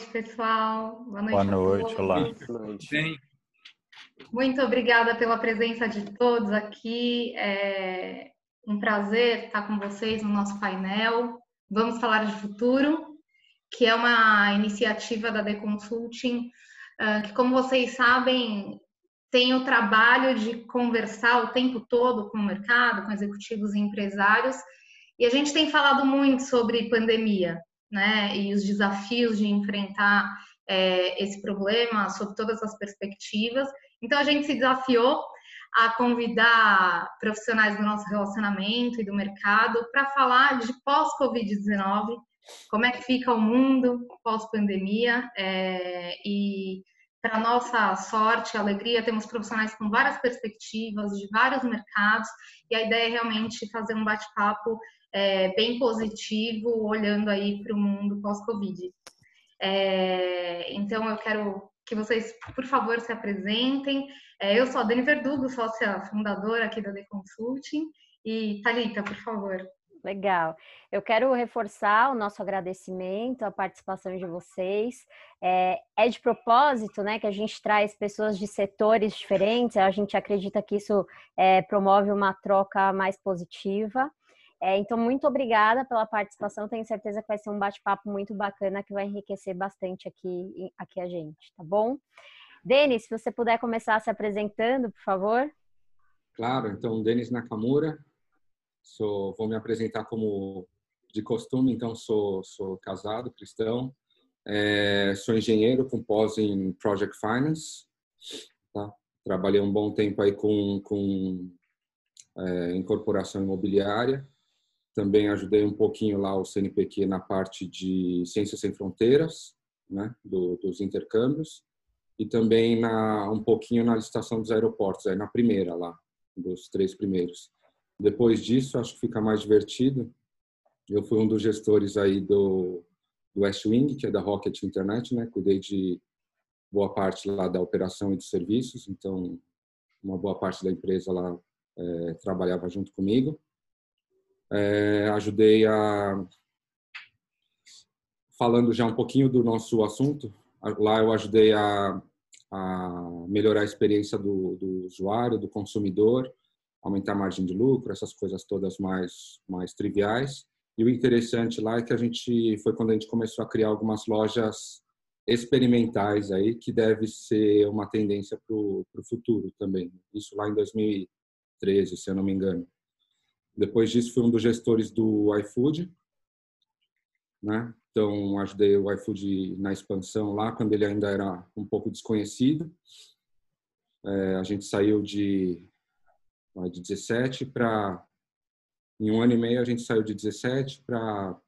noite, pessoal. Boa noite. Boa noite, olá. Boa noite. Muito obrigada pela presença de todos aqui. É um prazer estar com vocês no nosso painel. Vamos falar de futuro, que é uma iniciativa da The Consulting, ah, que, como vocês sabem, tem o trabalho de conversar o tempo todo com o mercado, com executivos e empresários. E a gente tem falado muito sobre pandemia, né? E os desafios de enfrentar é, esse problema sob todas as perspectivas. Então a gente se desafiou a convidar profissionais do nosso relacionamento e do mercado para falar de pós-Covid-19, como é que fica o mundo pós-pandemia é, e para nossa sorte, alegria, temos profissionais com várias perspectivas, de vários mercados, e a ideia é realmente fazer um bate-papo é, bem positivo, olhando aí para o mundo pós-Covid. É, então, eu quero que vocês, por favor, se apresentem. É, eu sou a Dani Verdugo, sócia fundadora aqui da The Consulting, e Thalita, por favor. Legal. Eu quero reforçar o nosso agradecimento à participação de vocês. É, é, de propósito, né, que a gente traz pessoas de setores diferentes. A gente acredita que isso é, promove uma troca mais positiva. É, então, muito obrigada pela participação. Tenho certeza que vai ser um bate-papo muito bacana que vai enriquecer bastante aqui, aqui a gente, tá bom? Denis, se você puder começar se apresentando, por favor. Claro, então, Denis Nakamura, Sou, vou me apresentar como de costume, então sou, sou casado, cristão, é, sou engenheiro com pós em Project Finance, tá? Trabalhei um bom tempo aí com, com é, incorporação imobiliária, também ajudei um pouquinho lá o CNPq na parte de Ciências Sem Fronteiras, né, do, dos intercâmbios, e também na, um pouquinho na licitação dos aeroportos, aí na primeira lá, dos três primeiros. Depois disso, acho que fica mais divertido. Eu fui um dos gestores aí do, do West Wing, que é da Rocket Internet, né? Cuidei de boa parte lá da operação e dos serviços, então uma boa parte da empresa lá é, trabalhava junto comigo. É, ajudei a falando já um pouquinho do nosso assunto. Lá eu ajudei a, a melhorar a experiência do, do usuário, do consumidor, aumentar a margem de lucro, essas coisas todas mais, mais triviais. E o interessante lá é que a gente foi quando a gente começou a criar algumas lojas experimentais aí, que deve ser uma tendência para o futuro também. Isso lá em 2013, se eu não me engano. Depois disso, fui um dos gestores do iFood, né? Então, ajudei o iFood na expansão lá, quando ele ainda era um pouco desconhecido. É, a gente saiu de de 17 para em um ano e meio a gente saiu de 17 para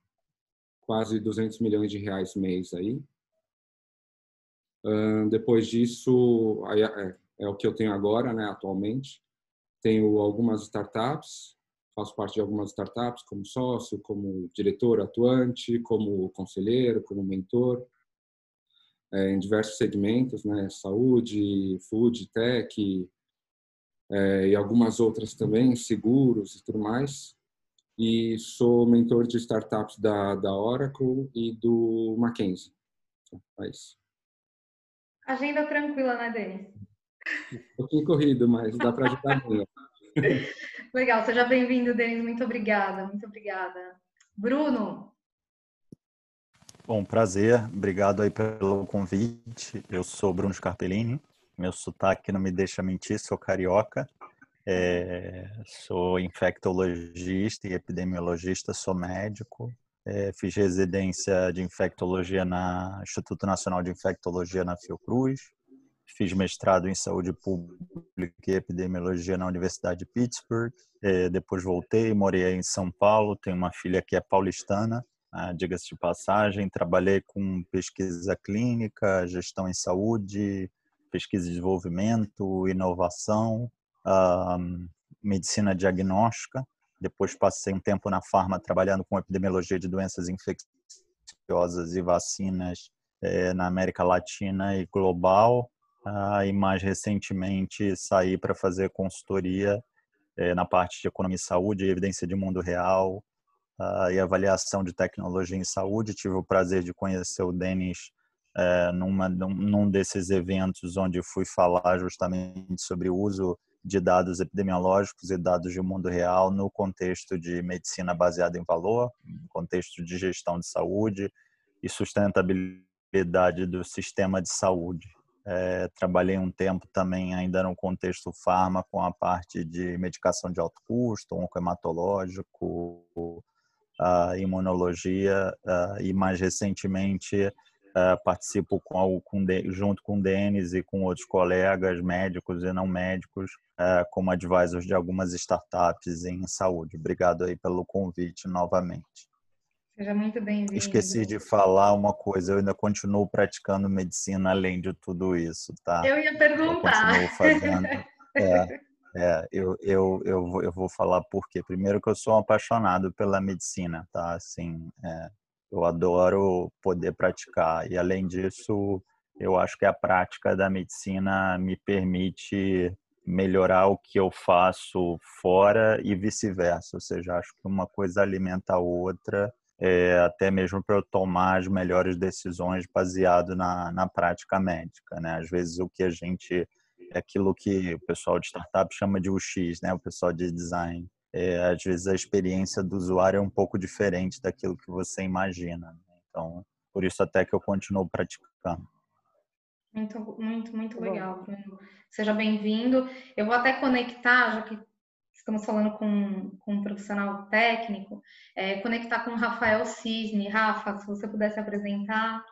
quase 200 milhões de reais mês aí. Depois disso, é, é, o que eu tenho agora, né, atualmente. Tenho algumas startups, faço parte de algumas startups como sócio, como diretor atuante, como conselheiro, como mentor, é, em diversos segmentos, né, saúde, food, tech, é, e algumas outras também, seguros e tudo mais. E sou mentor de startups da, da Oracle e do Mackenzie. É isso. Agenda tranquila, né, Denis? Um pouquinho corrido, mas dá para ajudar muito. Legal, seja bem-vindo, Denis. Muito obrigada, muito obrigada. Bruno? Bom, prazer. Obrigado aí pelo convite. Eu sou Bruno Scarpellini, meu sotaque não me deixa mentir, sou carioca. É, sou infectologista e epidemiologista, sou médico. É, fiz residência de infectologia na Instituto Nacional de Infectologia na Fiocruz. Fiz mestrado em saúde pública e epidemiologia na Universidade de Pittsburgh. É, depois voltei, morei em São Paulo. Tenho uma filha que é paulistana, ah, diga-se de passagem. Trabalhei com pesquisa clínica, gestão em saúde, pesquisa e desenvolvimento, inovação, uh, medicina diagnóstica. Depois passei um tempo na farma trabalhando com epidemiologia de doenças infecciosas e vacinas eh, na América Latina e global. Uh, e mais recentemente saí para fazer consultoria eh, na parte de economia e saúde, evidência de mundo real uh, e avaliação de tecnologia em saúde. Tive o prazer de conhecer o Denis é, numa, num desses eventos onde fui falar justamente sobre o uso de dados epidemiológicos e dados de mundo real no contexto de medicina baseada em valor, contexto de gestão de saúde e sustentabilidade do sistema de saúde. É, trabalhei um tempo também ainda no contexto farma com a parte de medicação de alto custo, oncohematológico, a imunologia e mais recentemente participo com, com, junto com o Denis e com outros colegas médicos e não médicos como advisors de algumas startups em saúde. Obrigado aí pelo convite novamente. Seja muito bem-vindo. Esqueci de falar uma coisa, eu ainda continuo praticando medicina além de tudo isso, tá? Eu ia perguntar. Eu continuo fazendo. É, é eu, eu, eu, eu vou falar por quê. Primeiro que eu sou um apaixonado pela medicina, tá? Assim, é, eu adoro poder praticar e além disso, eu acho que a prática da medicina me permite melhorar o que eu faço fora e vice-versa. Ou seja, acho que uma coisa alimenta a outra é, até mesmo para eu tomar as melhores decisões baseado na, na prática médica, né? Às vezes o que a gente é aquilo que o pessoal de startup chama de UX, né? O pessoal de design. É, às vezes a experiência do usuário é um pouco diferente daquilo que você imagina. Né? Então, por isso até que eu continuo praticando. Muito, muito, muito legal, Bruno. Seja bem-vindo. Eu vou até conectar, já que estamos falando com, com um profissional técnico, é, conectar com o Rafael Cisne. Rafa, se você pudesse apresentar.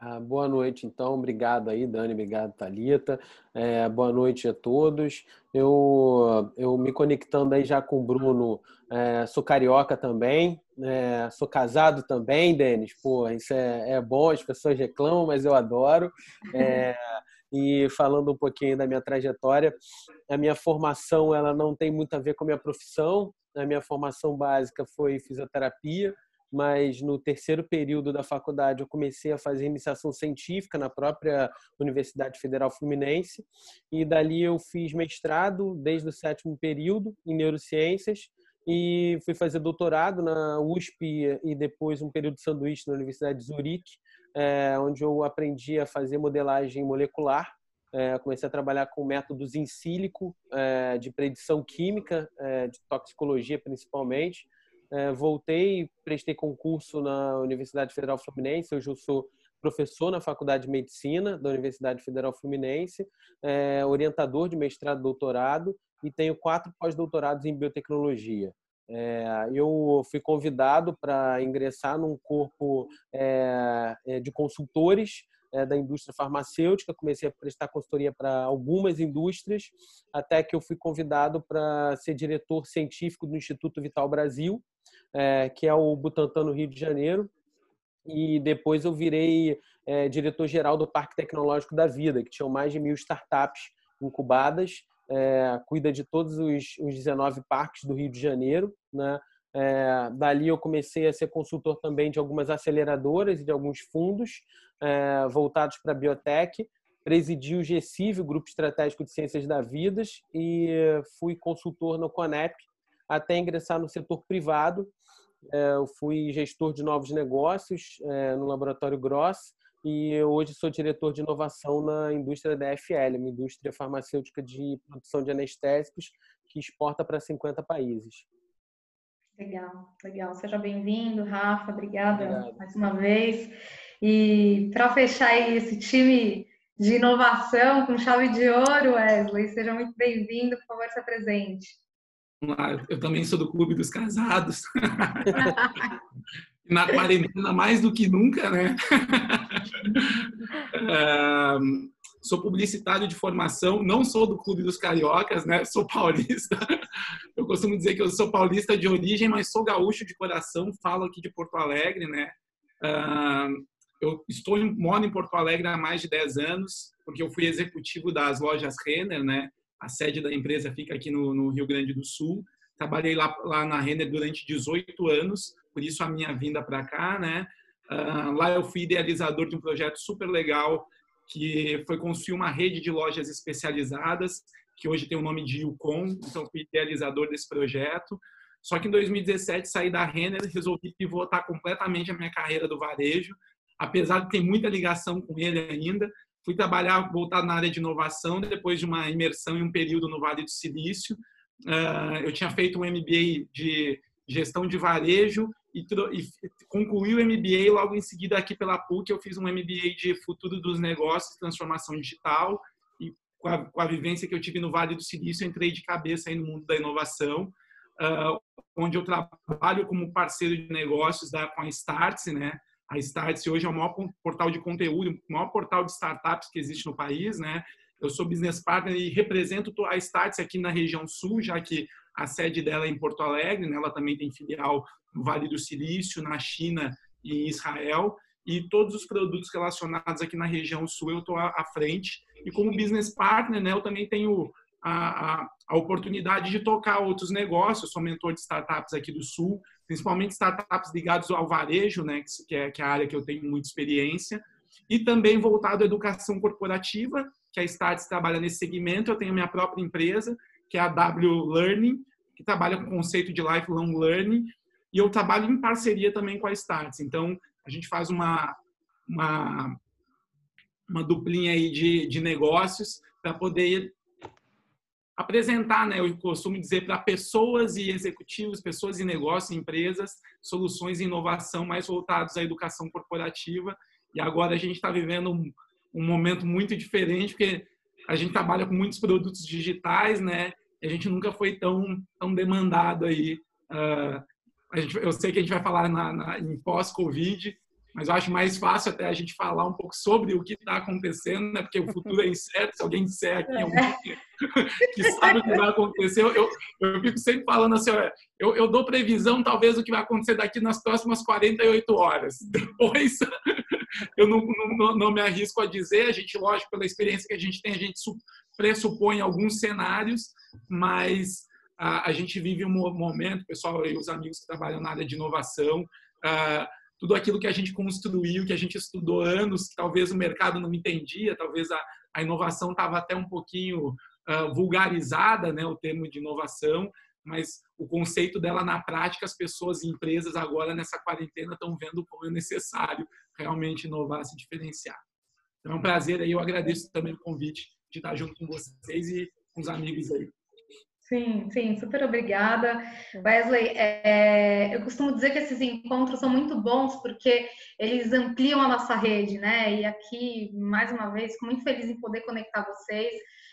Ah, boa noite, então. Obrigado aí, Dani. Obrigado, Thalita. É, boa noite a todos. Eu, eu me conectando aí já com o Bruno, é, sou carioca também, é, sou casado também, Denis. Pô, isso é, é bom, as pessoas reclamam, mas eu adoro. E falando um pouquinho da minha trajetória, a minha formação ela não tem muito a ver com a minha profissão. A minha formação básica foi fisioterapia, mas no terceiro período da faculdade eu comecei a fazer iniciação científica na própria Universidade Federal Fluminense e dali eu fiz mestrado desde o sétimo período em neurociências e fui fazer doutorado na USP e depois um período de sanduíche na Universidade de Zurique é, onde eu aprendi a fazer modelagem molecular. É, comecei a trabalhar com métodos em sílico, é, de predição química, de toxicologia principalmente. Voltei, prestei concurso na Universidade Federal Fluminense. Hoje eu sou professor na Faculdade de Medicina da Universidade Federal Fluminense, orientador de mestrado e doutorado e tenho quatro pós-doutorados em biotecnologia. É, eu fui convidado para ingressar num corpo é, de consultores é, da indústria farmacêutica, comecei a prestar consultoria para algumas indústrias, até que eu fui convidado para ser diretor científico do Instituto Vital Brasil, que é o Butantan no Rio de Janeiro, e depois eu virei diretor-geral do Parque Tecnológico da Vida, que tinha mais de mil startups incubadas é, cuida de todos os, os 19 parques do Rio de Janeiro. Né? É, dali eu comecei a ser consultor também de algumas aceleradoras e de alguns fundos é, voltados para a biotech. Presidi o GECIV, o Grupo Estratégico de Ciências da Vidas, e fui consultor no Conep até ingressar no setor privado. Eu fui gestor de novos negócios no Laboratório Gross e hoje sou diretor de inovação na indústria da FL, uma indústria farmacêutica de produção de anestésicos que exporta para 50 países. Legal, legal. Seja bem-vindo, Rafa. Obrigada Obrigado. mais uma vez. E para fechar esse time de inovação com chave de ouro, Wesley, seja muito bem-vindo. Por favor, se apresente. Eu também sou do Clube dos Casados. na quarentena mais do que nunca, né? Sou publicitário de formação, não sou do Clube dos Cariocas, né? Sou paulista. Eu costumo dizer que eu sou paulista de origem, mas sou gaúcho de coração, falo aqui de Porto Alegre, né? eu estou moro em Porto Alegre há mais de 10 anos, porque eu fui executivo das lojas Renner, né? A sede da empresa fica aqui no, no Rio Grande do Sul. Trabalhei lá, lá na Renner durante 18 anos, por isso a minha vinda para cá, né? Uh, lá eu fui idealizador de um projeto super legal que foi construir uma rede de lojas especializadas, que hoje tem o nome de Ucom, então fui idealizador desse projeto. Só que em 2017 saí da Renner, resolvi pivotar completamente a minha carreira do varejo, apesar de ter muita ligação com ele ainda. Fui trabalhar, voltar na área de inovação, depois de uma imersão em um período no Vale do Silício. Uh, eu tinha feito um MBA de gestão de varejo e, e concluí o MBA logo em seguida aqui pela PUC. Eu fiz um MBA de futuro dos negócios, transformação digital e com a, com a vivência que eu tive no Vale do Silício, entrei de cabeça no mundo da inovação uh, onde eu trabalho como parceiro de negócios da, com a Startse, né? A Startse hoje é o maior portal de conteúdo, o maior portal de startups que existe no país, né? Eu sou business partner e represento a Startse aqui na região sul, já que a sede dela é em Porto Alegre, né? Ela também tem filial no Vale do Silício, na China e em Israel. E todos os produtos relacionados aqui na região sul eu estou à frente. E como business partner, né, eu também tenho a, a, a, oportunidade de tocar outros negócios. Eu sou mentor de startups aqui do Sul, principalmente startups ligados ao varejo, né, que, é, que é a área que eu tenho muita experiência, e também voltado à educação corporativa, que a Starts trabalha nesse segmento. Eu tenho minha própria empresa, que é a W Learning, que trabalha com o conceito de lifelong learning, e eu trabalho em parceria também com a Starts. Então, a gente faz uma, uma, uma duplinha aí de, de negócios para poder apresentar, né, eu costumo dizer para pessoas e executivos, pessoas e negócios, empresas, soluções e inovação mais voltados à educação corporativa. E agora a gente está vivendo um, um, momento muito diferente, porque a gente trabalha com muitos produtos digitais, né? E a gente nunca foi tão, tão demandado aí. Uh, gente, eu sei que a gente vai falar na, na em pós-Covid, mas eu acho mais fácil até a gente falar um pouco sobre o que está acontecendo, né? porque o futuro é incerto. Se alguém disser aqui algum que sabe o que vai acontecer, eu, eu, fico sempre falando assim: eu, eu dou previsão, talvez, do que vai acontecer daqui nas próximas 48 horas. Depois, eu não, não, não me arrisco a dizer. A gente, lógico, pela experiência que a gente tem, a gente pressupõe alguns cenários, mas a, a gente vive um momento, pessoal e os amigos que trabalham na área de inovação. Tudo aquilo que a gente construiu, que a gente estudou anos, que talvez o mercado não entendia, talvez a, a inovação estava até um pouquinho uh, vulgarizada, né, o termo de inovação, mas o conceito dela na prática, as pessoas e empresas agora nessa quarentena estão vendo como é necessário realmente inovar, se diferenciar. Então é um prazer aí, eu agradeço também o convite de estar junto com vocês e com os amigos aí. Sim, sim, super obrigada. Wesley, é, eu costumo dizer que esses encontros são muito bons porque eles ampliam a nossa rede, né? E aqui, mais uma vez, fico muito feliz em poder conectar vocês,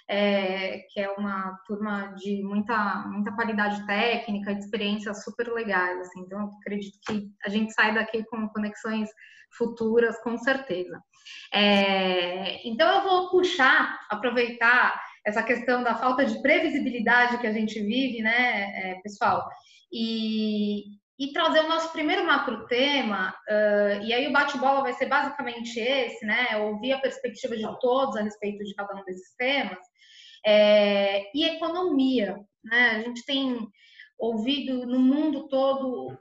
é, que é uma turma de muita, muita qualidade técnica, de experiências super legais, assim. Então, eu acredito que a gente sai daqui com conexões futuras, com certeza. É, então, eu vou puxar, aproveitar essa questão da falta de previsibilidade que a gente vive, né, é, pessoal? E, e trazer o nosso primeiro macro tema, uh, e aí o bate-bola vai ser basicamente esse, né? Ouvir a perspectiva de todos a respeito de cada um desses temas. É, e economia, né? A gente tem ouvido no mundo todo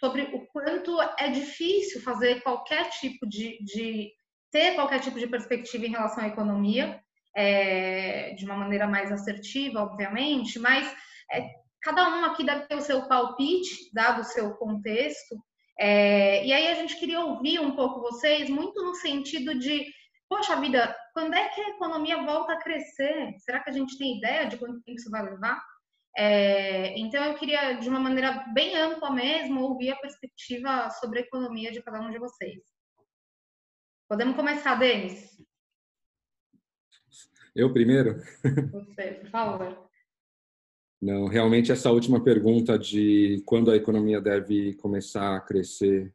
sobre o quanto é difícil fazer qualquer tipo de, de ter qualquer tipo de perspectiva em relação à economia é, de uma maneira mais assertiva, obviamente, mas é, cada um aqui deve ter o seu palpite, dado o seu contexto. É, e aí a gente queria ouvir um pouco vocês, muito no sentido de, poxa vida, quando é que a economia volta a crescer? Será que a gente tem ideia de quanto tempo isso vai levar? É, então eu queria, de uma maneira bem ampla mesmo, ouvir a perspectiva sobre a economia de cada um de vocês. Podemos começar, Denis? Eu primeiro? Você, por favor. Não, realmente essa última pergunta de quando a economia deve começar a crescer,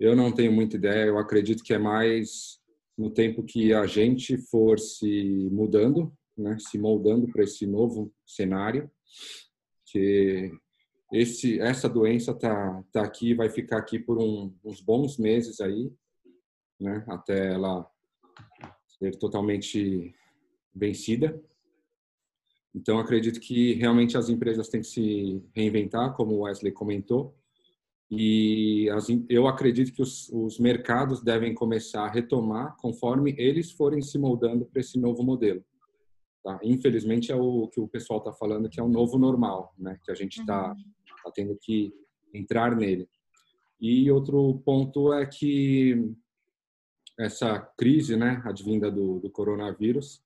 eu não tenho muita ideia. Eu acredito que é mais no tempo que a gente for se mudando, né, se moldando para esse novo cenário, que esse essa doença tá tá aqui, vai ficar aqui por um, uns bons meses aí, né, até ela ser totalmente vencida. Então, acredito que realmente as empresas têm que se reinventar, como o Wesley comentou, e as, eu acredito que os, os, mercados devem começar a retomar conforme eles forem se moldando para esse novo modelo. Tá? Infelizmente, é o que o pessoal está falando, que é o novo normal, né? que a gente está uhum. tá tendo que entrar nele. E outro ponto é que essa crise, né, advinda do, do coronavírus,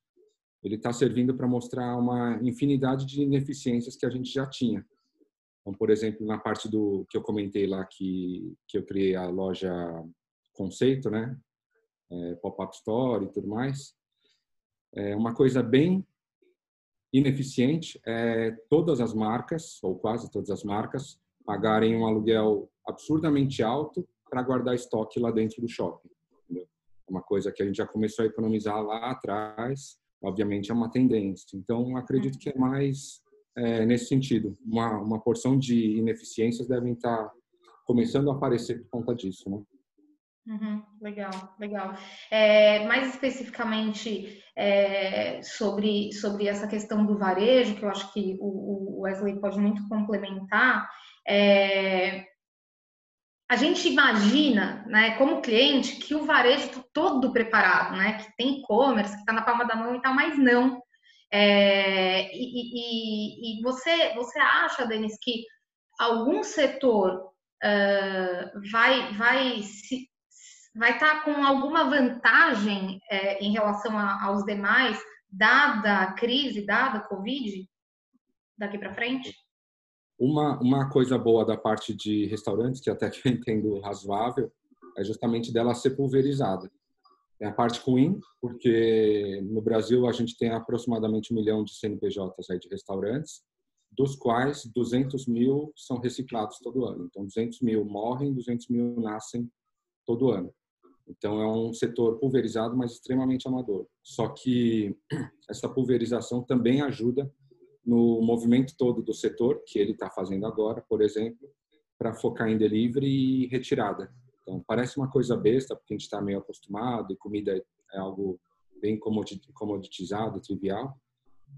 ele está servindo para mostrar uma infinidade de ineficiências que a gente já tinha. Então, por exemplo, na parte do que eu comentei lá que que eu criei a loja conceito, né, é, pop-up store e tudo mais, é uma coisa bem ineficiente é todas as marcas ou quase todas as marcas pagarem um aluguel absurdamente alto para guardar estoque lá dentro do shopping. Uma coisa que a gente já começou a economizar lá atrás, obviamente é uma tendência. Então, acredito que é mais é, nesse sentido. Uma, uma porção de ineficiências devem estar começando a aparecer por conta disso, né? Uhum, legal, legal. É, mais especificamente é, sobre, sobre essa questão do varejo, que eu acho que o, o Wesley pode muito complementar, é, a gente imagina, né, como cliente, que o varejo está todo preparado, né, que tem e-commerce, que está na palma da mão e tal, mas não. É, e, e, e, você, você acha, Denis, que algum setor uh, vai, vai, se, vai estar tá com alguma vantagem é, em relação a, aos demais, dada a crise, dada a Covid, daqui para frente? Uma, uma coisa boa da parte de restaurantes, que até que eu entendo razoável, é justamente dela ser pulverizada. É a parte ruim, porque no Brasil a gente tem aproximadamente um milhão de CNPJs aí de restaurantes, dos quais 200 mil são reciclados todo ano. Então, 200 mil morrem, 200 mil nascem todo ano. Então, é um setor pulverizado, mas extremamente amador. Só que essa pulverização também ajuda no movimento todo do setor, que ele está fazendo agora, por exemplo, para focar em delivery e retirada. Então, parece uma coisa besta, porque a gente está meio acostumado e comida é algo bem comoditizado, trivial,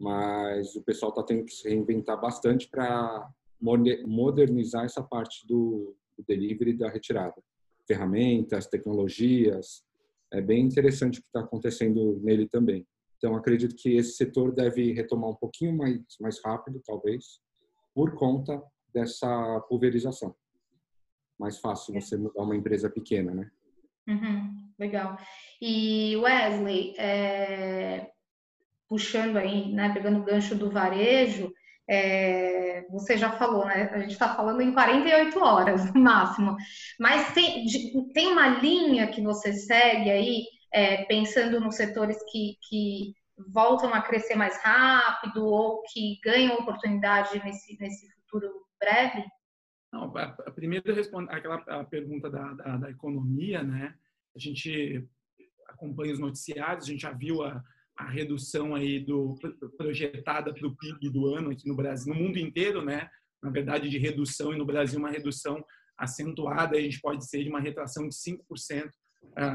mas o pessoal está tendo que se reinventar bastante para modernizar essa parte do, do delivery e da retirada. Ferramentas, tecnologias, é bem interessante o que está acontecendo nele também. Então, acredito que esse setor deve retomar um pouquinho mais, mais rápido, talvez, por conta dessa pulverização. Mais fácil você mudar uma empresa pequena, né? Uhum, legal. E Wesley, é, puxando aí, né, pegando o gancho do varejo, é, você já falou, né? A gente está falando em 48 horas no máximo. Mas tem, tem uma linha que você segue aí é, pensando nos setores que, que voltam a crescer mais rápido ou que ganham oportunidade nesse, nesse futuro breve? Não, a primeira aquela pergunta da, da, da, economia, né? A gente acompanha os noticiários, a gente já viu a, a redução aí do projetada para o PIB do ano aqui no Brasil, no mundo inteiro, né? Na verdade, de redução e no Brasil uma redução acentuada, a gente pode ser de uma retração de 5%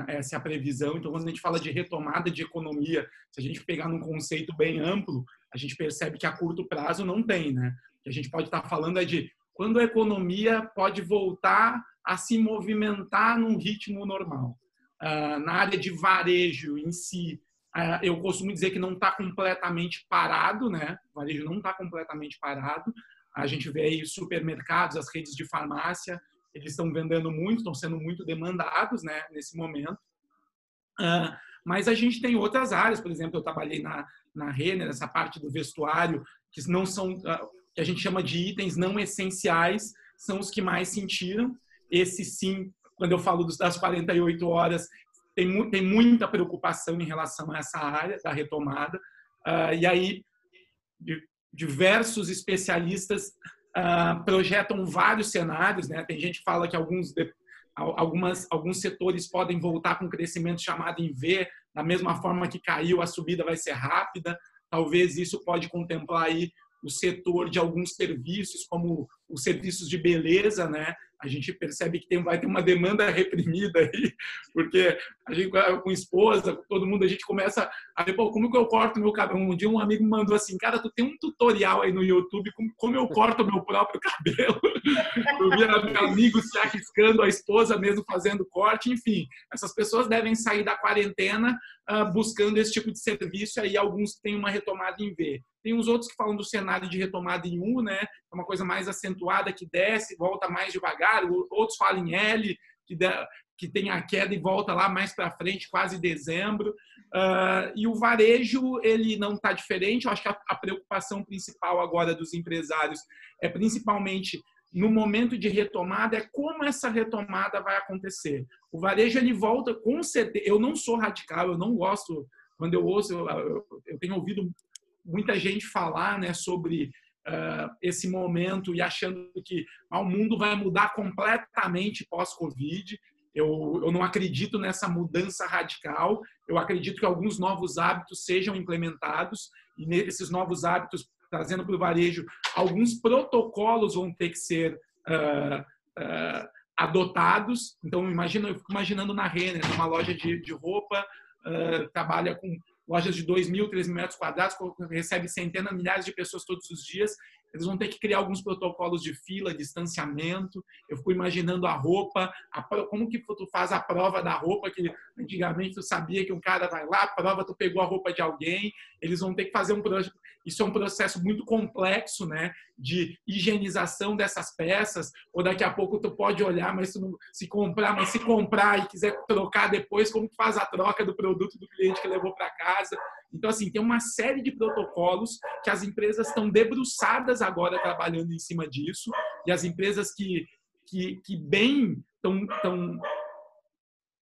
essa é a previsão. Então, quando a gente fala de retomada de economia, se a gente pegar num conceito bem amplo, a gente percebe que a curto prazo não tem, né? O que a gente pode estar falando é de quando a economia pode voltar a se movimentar num ritmo normal. na área de varejo em si, eu costumo dizer que não está completamente parado, né? O varejo não está completamente parado. A gente vê aí supermercados, as redes de farmácia, eles estão vendendo muito, estão sendo muito demandados né, nesse momento. Uh, mas a gente tem outras áreas, por exemplo, eu trabalhei na, na Renner, essa parte do vestuário, que não são, uh, que a gente chama de itens não essenciais, são os que mais sentiram. Esse sim, quando eu falo das 48 horas, tem, mu tem muita preocupação em relação a essa área da retomada. Uh, e aí, diversos especialistas uh, projetam vários cenários, né? Tem gente que fala que alguns algumas alguns setores podem voltar com crescimento chamado em V, da mesma forma que caiu, a subida vai ser rápida. Talvez isso pode contemplar aí o setor de alguns serviços, como os serviços de beleza, né? A gente percebe que tem, vai ter uma demanda reprimida aí, porque a gente com esposa, com todo mundo, a gente começa a ver, pô, como que eu corto meu cabelo? Um dia um amigo me mandou assim, cara, tu tem um tutorial aí no YouTube como, como eu corto meu próprio cabelo. Eu vi amigos se arriscando, a esposa mesmo fazendo corte, enfim. Essas pessoas devem sair da quarentena uh, buscando esse tipo de serviço, aí alguns têm uma retomada em V. Tem uns outros que falam do cenário de retomada em U, né? É uma coisa mais acentuada que desce, volta mais devagar. Outros falam em L, que, de, que tem a queda e volta lá mais para frente, quase dezembro. Uh, e o varejo ele não está diferente. Eu acho que a, a preocupação principal agora dos empresários é principalmente no momento de retomada é como essa retomada vai acontecer. O varejo ele volta com certeza. Eu não sou radical, eu não gosto quando eu ouço, eu, eu tenho ouvido muita gente falar, né, sobre uh, esse momento e achando que ah, o mundo vai mudar completamente pós-Covid. Eu, eu não acredito nessa mudança radical. Eu acredito que alguns novos hábitos sejam implementados e nesses novos hábitos trazendo para o varejo, alguns protocolos vão ter que ser uh, uh, adotados. Então, imagina, eu fico imaginando na Renner, uma loja de, de roupa, trabalha com lojas de 2 mil, 3 mil metros quadrados, recebe centenas, milhares de pessoas todos os dias. Eles vão ter que criar alguns protocolos de fila, distanciamento. Eu fico imaginando a roupa, a, como que tu faz a prova da roupa, que antigamente tu sabia que um cara vai lá, prova, tu pegou a roupa de alguém. Eles vão ter que fazer um projeto. Isso é um processo muito complexo, né? De higienização dessas peças. Ou daqui a pouco tu pode olhar, mas não, se comprar, mas se comprar e quiser trocar depois, como que faz a troca do produto do cliente que levou para casa? Então, assim, tem uma série de protocolos que as empresas estão debruçadas agora trabalhando em cima disso, e as empresas que, que, que bem estão tão,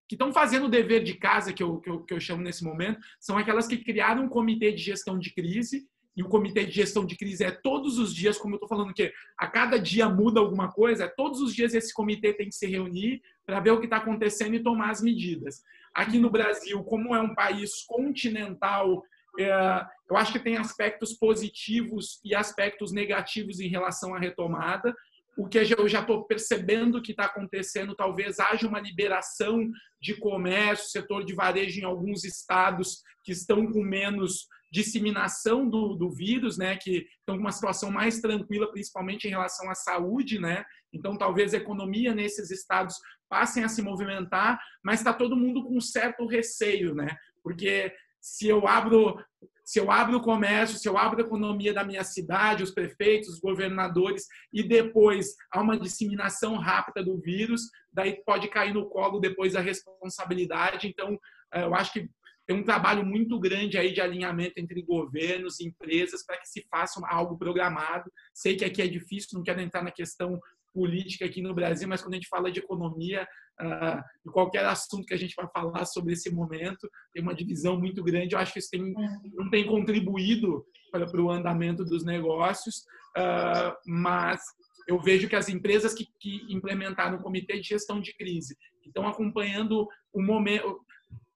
que estão fazendo o dever de casa, que eu, que, eu, que eu chamo nesse momento, são aquelas que criaram um comitê de gestão de crise, e o comitê de gestão de crise é todos os dias, como eu estou falando que a cada dia muda alguma coisa, é todos os dias esse comitê tem que se reunir para ver o que está acontecendo e tomar as medidas. Aqui no Brasil, como é um país continental, é, eu acho que tem aspectos positivos e aspectos negativos em relação à retomada. O que eu já estou percebendo que está acontecendo, talvez haja uma liberação de comércio, setor de varejo em alguns estados que estão com menos disseminação do, do vírus, né, que estão com uma situação mais tranquila, principalmente em relação à saúde, né? Então, talvez a economia nesses estados passem a se movimentar, mas está todo mundo com um certo receio, né? Porque se eu abro se eu abro o comércio, se eu abro a economia da minha cidade, os prefeitos, os governadores, e depois há uma disseminação rápida do vírus, daí pode cair no colo depois a responsabilidade. Então, eh, eu acho que tem um trabalho muito grande aí de alinhamento entre governos e empresas para que se faça algo programado. Sei que aqui é difícil, não quero entrar na questão política aqui no Brasil, mas quando a gente fala de economia, uh, de qualquer assunto que a gente vai falar sobre esse momento, tem uma divisão muito grande. Eu acho que isso tem, não tem contribuído para, para o andamento dos negócios, uh, mas eu vejo que as empresas que, que implementaram o comitê de gestão de crise, estão acompanhando o momento,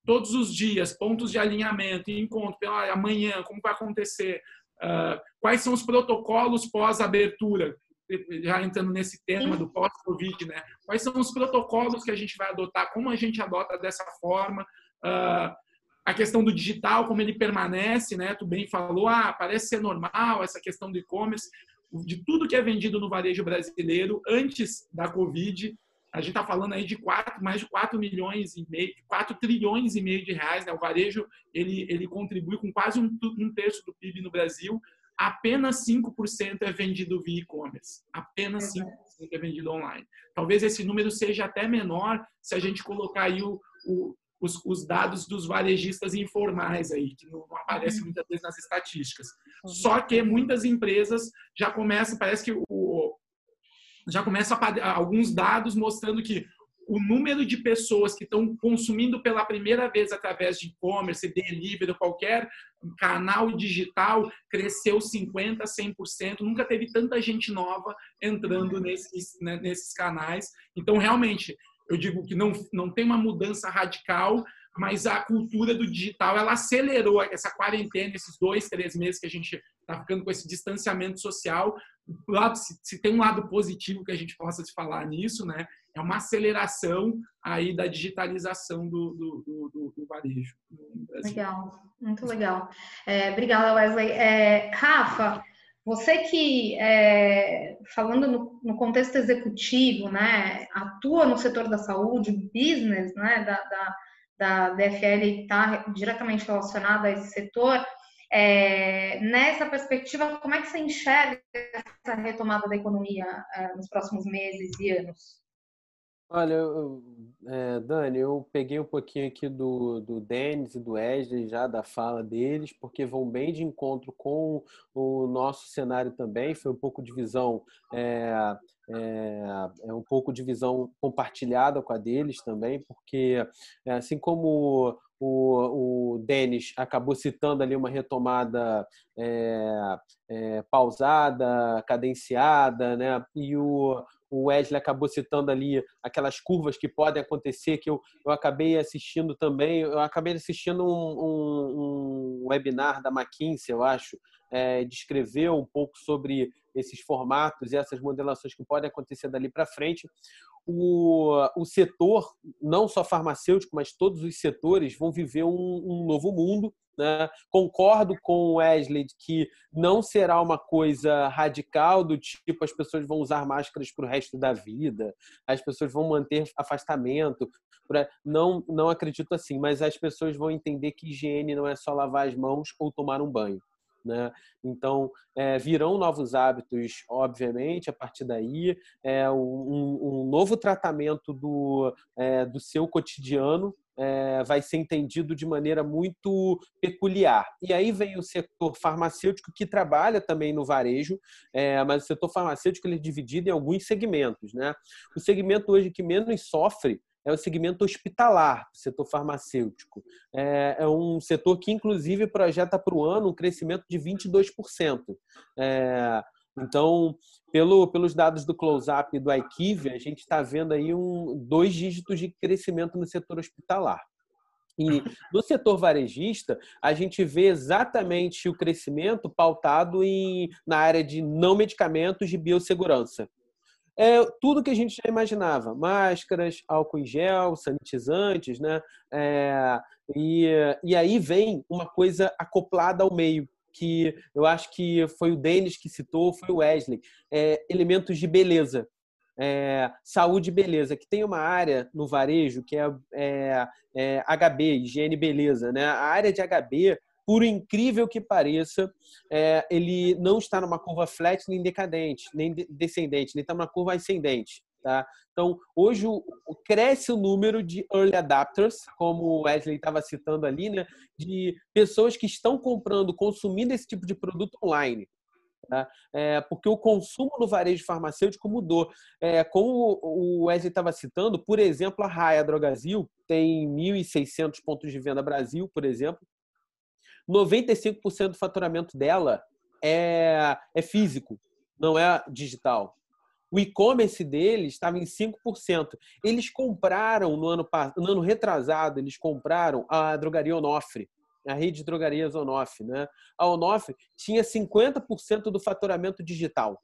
todos os dias, pontos de alinhamento, encontro, ah, amanhã, como vai acontecer, uh, quais são os protocolos pós-abertura, já entrando nesse tema do pós-Covid, né? Quais são os protocolos que a gente vai adotar? Como a gente adota dessa forma? Uh, a questão do digital, como ele permanece, né? Tu bem falou, ah, parece ser normal essa questão do e-commerce. De tudo que é vendido no varejo brasileiro antes da Covid, a gente está falando aí de quatro, mais de 4 milhões e meio, 4 trilhões e meio de reais. Né? O varejo ele, ele contribui com quase um, um terço do PIB no Brasil apenas 5% é vendido via e-commerce. Apenas 5% é vendido online. Talvez esse número seja até menor se a gente colocar aí o, o, os, os, dados dos varejistas informais aí, que não, não aparecem uhum. muitas vezes nas estatísticas. Uhum. Só que muitas empresas já começam, parece que o, já começam a, alguns dados mostrando que o número de pessoas que estão consumindo pela primeira vez através de e-commerce, delivery, qualquer canal digital, cresceu 50%, 100%. Nunca teve tanta gente nova entrando nesses, né, nesses canais. Então, realmente, eu digo que não, não tem uma mudança radical, mas a cultura do digital ela acelerou essa quarentena, esses dois, três meses que a gente está ficando com esse distanciamento social. Se, tem um lado positivo que a gente possa se falar nisso, né? É uma aceleração aí da digitalização do, do, do, do varejo. Legal, muito legal. É, obrigada, Wesley. É, Rafa, você que, é, falando no, no, contexto executivo, né, atua no setor da saúde, business, né, da, da, da DFL está diretamente relacionado a esse setor, É, nessa perspectiva, como é que você enxerga essa retomada da economia é, nos próximos meses e anos? Olha, eu, é, Dani, eu peguei um pouquinho aqui do, do Denis e do Wesley já da fala deles, porque vão bem de encontro com o nosso cenário também. Foi um pouco de visão, é, é, é um pouco de visão compartilhada com a deles também, porque assim como o, o Denis acabou citando ali uma retomada é, é, pausada, cadenciada, né? E o, o Wesley acabou citando ali aquelas curvas que podem acontecer, que eu, eu acabei assistindo também. Eu acabei assistindo um, um, um webinar da McKinsey, eu acho, é, descreveu um pouco sobre esses formatos e essas modelações que podem acontecer dali para frente o, o setor, não só farmacêutico, mas todos os setores vão viver um, um novo mundo. Né? Concordo com o Wesley que não será uma coisa radical do tipo as pessoas vão usar máscaras para o resto da vida, as pessoas vão manter afastamento. Não, não acredito assim, mas as pessoas vão entender que higiene não é só lavar as mãos ou tomar um banho. Né? Então, é, virão novos hábitos, obviamente, a partir daí, é, um, um novo tratamento do, é, do seu cotidiano é, vai ser entendido de maneira muito peculiar. E aí vem o setor farmacêutico, que trabalha também no varejo, é, mas o setor farmacêutico ele é dividido em alguns segmentos. Né? O segmento hoje que menos sofre é o segmento hospitalar, setor farmacêutico. É, é, um setor que, inclusive, projeta para o ano um crescimento de 22%. É, então, pelo, pelos dados do Close-Up e do IQVIA, a gente está vendo aí um, dois dígitos de crescimento no setor hospitalar. E no setor varejista, a gente vê exatamente o crescimento pautado em, na área de não medicamentos de biossegurança é tudo que a gente já imaginava: máscaras, álcool em gel, sanitizantes, né? É, e, e aí vem uma coisa acoplada ao meio, que eu acho que foi o Denis que citou, foi o Wesley: é, elementos de beleza. É, saúde e beleza, que tem uma área no varejo que é, é, é HB, higiene e beleza. Né? A área de HB por incrível que pareça, é, ele não está numa curva flat nem decadente, nem descendente, nem está numa curva ascendente. Tá? Então, hoje o, cresce o número de early adapters, como o Wesley estava citando ali, né? de pessoas que estão comprando, consumindo esse tipo de produto online. Tá? É, porque o consumo no varejo farmacêutico mudou. É, como o Wesley estava citando, por exemplo, a Raia Drogazil tem 1.600 pontos de venda Brasil, por exemplo, 95% do faturamento dela é, é físico, não é digital. O e-commerce deles estava em 5%. Eles compraram no ano, no ano retrasado, eles compraram a drogaria Onofre, a rede de drogarias Onofre. Né? A Onofre tinha 50% do faturamento digital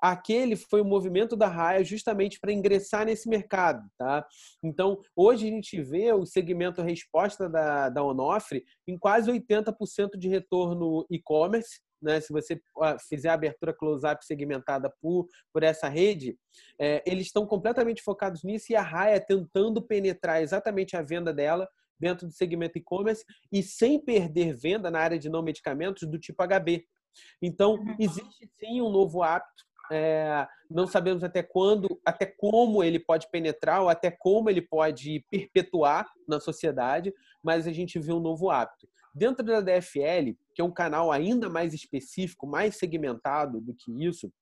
aquele foi o movimento da Raia justamente para ingressar nesse mercado. Tá? Então, hoje a gente vê o segmento resposta da, da Onofre em quase 80% de retorno e-commerce. Né? Se você fizer a abertura close-up segmentada por, por essa rede, é, eles estão completamente focados nisso e a Raia tentando penetrar exatamente a venda dela dentro do segmento e-commerce e sem perder venda na área de não medicamentos do tipo HB. Então, uhum. existe sim um novo hábito é, não sabemos até quando, até como ele pode penetrar ou até como ele pode perpetuar na sociedade, mas a gente vê um novo hábito. Dentro da DFL, que é um canal ainda mais específico, mais segmentado do que isso,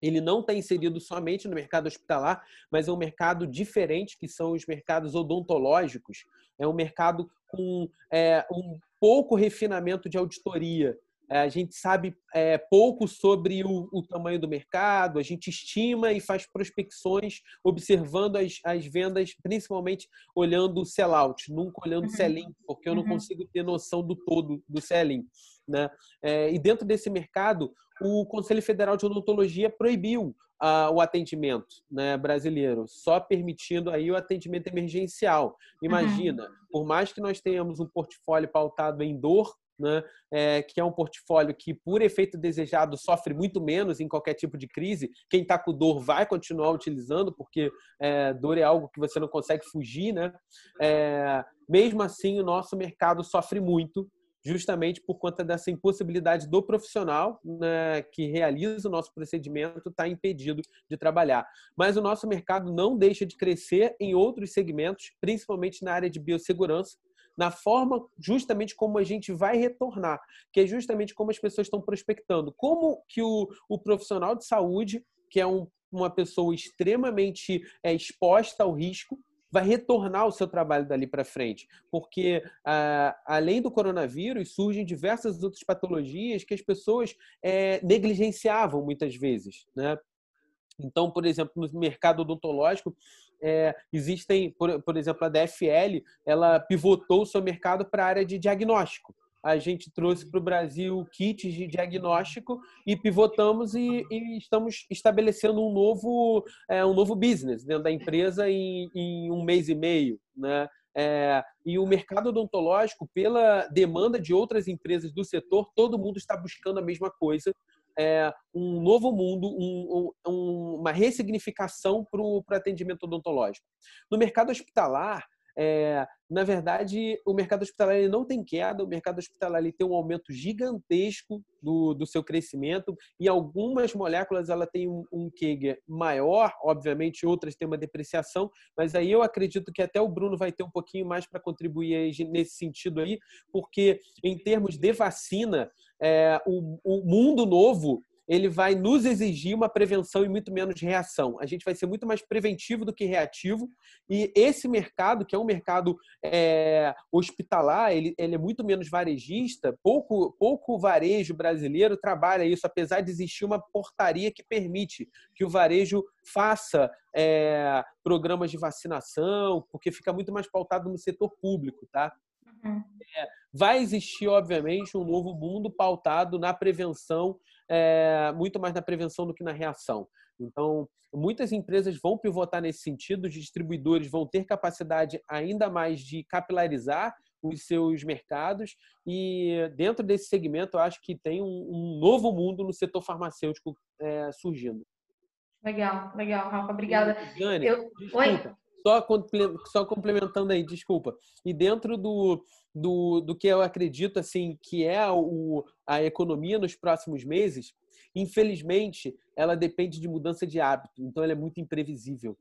ele não está inserido somente no mercado hospitalar, mas é um mercado diferente, que são os mercados odontológicos. É um mercado com é, um pouco refinamento de auditoria, a gente sabe é, pouco sobre o, o, tamanho do mercado, a gente estima e faz prospecções observando as, as vendas, principalmente olhando o sell-out, nunca olhando o uhum. sell-in, porque eu não uhum. consigo ter noção do todo do sell-in. Né? É, e dentro desse mercado, o Conselho Federal de Odontologia proibiu uh, o atendimento né, brasileiro, só permitindo aí o atendimento emergencial. Imagina, uhum. por mais que nós tenhamos um portfólio pautado em dor, né, é, que é um portfólio que, por efeito desejado, sofre muito menos em qualquer tipo de crise. Quem está com dor vai continuar utilizando, porque é, dor é algo que você não consegue fugir. Né? É, mesmo assim, o nosso mercado sofre muito justamente por conta dessa impossibilidade do profissional né, que realiza o nosso procedimento estar tá impedido de trabalhar. Mas o nosso mercado não deixa de crescer em outros segmentos, principalmente na área de biossegurança, na forma justamente como a gente vai retornar, que é justamente como as pessoas estão prospectando. Como que o, o profissional de saúde, que é um, uma pessoa extremamente é, exposta ao risco, vai retornar o seu trabalho dali para frente, porque ah, além do coronavírus surgem diversas outras patologias que as pessoas é, negligenciavam muitas vezes, né? Então, por exemplo, no mercado odontológico, é, existem, por, por exemplo, a DFL, ela pivotou o seu mercado para a área de diagnóstico. A gente trouxe para o Brasil kits de diagnóstico e pivotamos e, e estamos estabelecendo um novo, é, um novo business dentro da empresa em, em um mês e meio, né? É, e o mercado odontológico, pela demanda de outras empresas do setor, todo mundo está buscando a mesma coisa, é, um novo mundo, um, um, uma ressignificação para o atendimento odontológico. No mercado hospitalar, é, na verdade, o mercado hospitalar ele não tem queda, o mercado hospitalar ele tem um aumento gigantesco do, do seu crescimento e algumas moléculas ela tem um, um maior, obviamente outras têm uma depreciação, mas aí eu acredito que até o Bruno vai ter um pouquinho mais para contribuir nesse sentido aí, porque em termos de vacina, é, o, o mundo novo ele vai nos exigir uma prevenção e muito menos reação. A gente vai ser muito mais preventivo do que reativo. E esse mercado, que é um mercado é, hospitalar, ele, ele, é muito menos varejista. Pouco, pouco varejo brasileiro trabalha isso, apesar de existir uma portaria que permite que o varejo faça é, programas de vacinação, porque fica muito mais pautado no setor público, tá? É, vai existir, obviamente, um novo mundo pautado na prevenção é, muito mais na prevenção do que na reação. Então, muitas empresas vão pivotar nesse sentido, os distribuidores vão ter capacidade ainda mais de capilarizar os seus mercados e dentro desse segmento eu acho que tem um, um novo mundo no setor farmacêutico é, surgindo. Legal, legal, Rafa, obrigada. Dani, eu... desculpa, só, só complementando aí, desculpa. E dentro do, do, do que eu acredito assim que é o, a economia nos próximos meses, infelizmente, ela depende de mudança de hábito. Então, ela é muito imprevisível.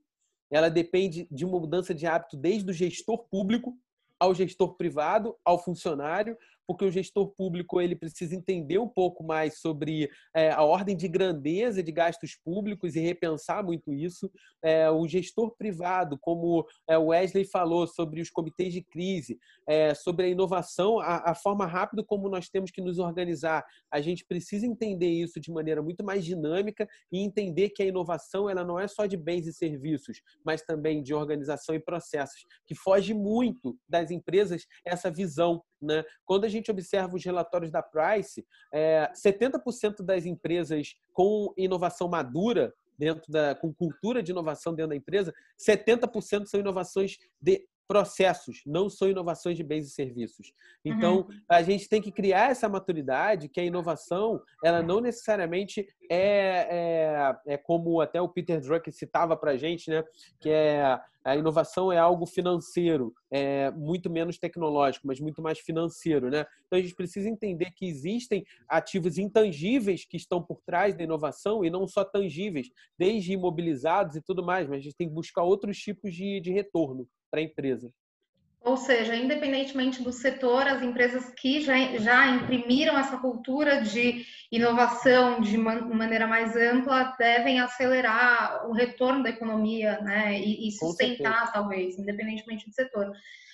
Ela depende de uma mudança de hábito desde o gestor público ao gestor privado, ao funcionário, porque o gestor público ele precisa entender um pouco mais sobre é, a ordem de grandeza de gastos públicos e repensar muito isso. É, o gestor privado, como é, o Wesley falou sobre os comitês de crise, é, sobre a inovação, a, a forma rápida como nós temos que nos organizar, a gente precisa entender isso de maneira muito mais dinâmica e entender que a inovação ela não é só de bens e serviços, mas também de organização e processos, que foge muito das empresas essa visão né? Quando a gente observa os relatórios da Price, é, 70% das empresas com inovação madura dentro da com cultura de inovação dentro da empresa, 70% são inovações de processos, não são inovações de bens e serviços. Então, uhum. a gente tem que criar essa maturidade que a inovação, ela não necessariamente é, é, é como até o Peter Drucker citava para a gente, né? Que é a inovação é algo financeiro, é muito menos tecnológico, mas muito mais financeiro, né? Então a gente precisa entender que existem ativos intangíveis que estão por trás da inovação e não só tangíveis, desde imobilizados e tudo mais, mas a gente tem que buscar outros tipos de, de retorno para a empresa. Ou seja, independentemente do setor, as empresas que já, já imprimiram essa cultura de inovação de man, maneira mais ampla devem acelerar o retorno da economia né, e, e sustentar, talvez, independentemente do setor.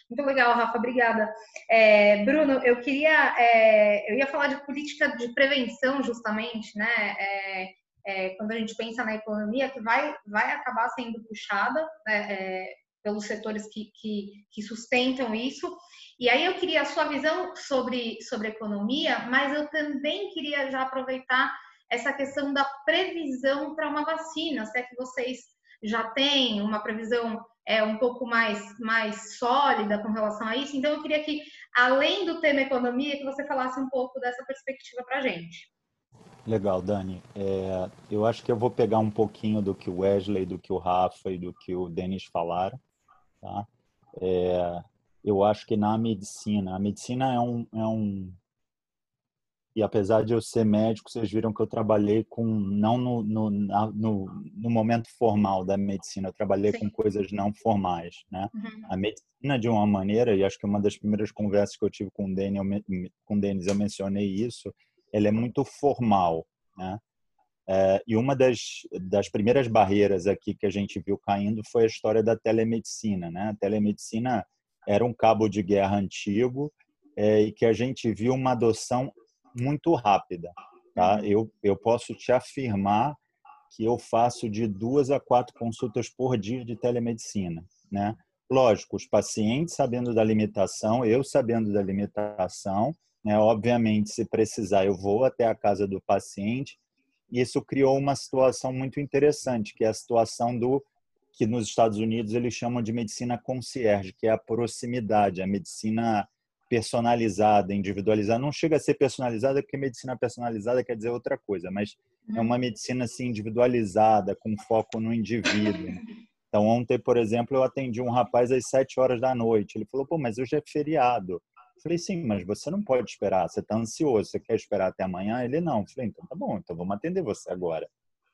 Muito legal, Rafa, obrigada. É, Bruno, eu queria, é, eu ia falar de política de prevenção, justamente, né? É, é quando a gente pensa na economia, que vai, vai acabar sendo puxada né, é, pelos setores que, que, que, sustentam isso. E aí eu queria a sua visão sobre, sobre economia, mas eu também queria já aproveitar essa questão da previsão para uma vacina, se é que vocês já têm uma previsão é, um pouco mais, mais sólida com relação a isso. Então eu queria que, além do tema economia, que você falasse um pouco dessa perspectiva para a gente. Legal, Dani. É, eu acho que eu vou pegar um pouquinho do que o Wesley, do que o Rafa e do que o Denis falaram Tá? É, eu acho que na medicina, a medicina é um, é um e apesar de eu ser médico, vocês viram que eu trabalhei com não no, no, no, no momento formal da medicina, eu trabalhei Sim. com coisas não formais, né? Uhum. A medicina de uma maneira, e acho que uma das primeiras conversas que eu tive com o Denis, com o Denis eu mencionei isso, ela é muito formal, né? É, e uma das, das primeiras barreiras aqui que a gente viu caindo foi a história da telemedicina, né? A telemedicina era um cabo de guerra antigo é, e que a gente viu uma adoção muito rápida. Tá? Uhum. Eu, eu posso te afirmar que eu faço de duas a quatro consultas por dia de telemedicina. Né? Lógico, os pacientes sabendo da limitação, eu sabendo da limitação, né? obviamente, se precisar, eu vou até a casa do paciente. Isso criou uma situação muito interessante, que é a situação do que nos Estados Unidos eles chamam de medicina concierge, que é a proximidade, a medicina personalizada, individualizada. Não chega a ser personalizada porque medicina personalizada quer dizer outra coisa, mas é uma medicina assim individualizada, com foco no indivíduo. Então ontem, por exemplo, eu atendi um rapaz às sete horas da noite. Ele falou: "Pô, mas hoje é feriado". Falei: "Sim, mas você não pode esperar. Você está ansioso. Você quer esperar até amanhã?". Ele não. Falei: "Então tá bom. Então vamos atender você agora",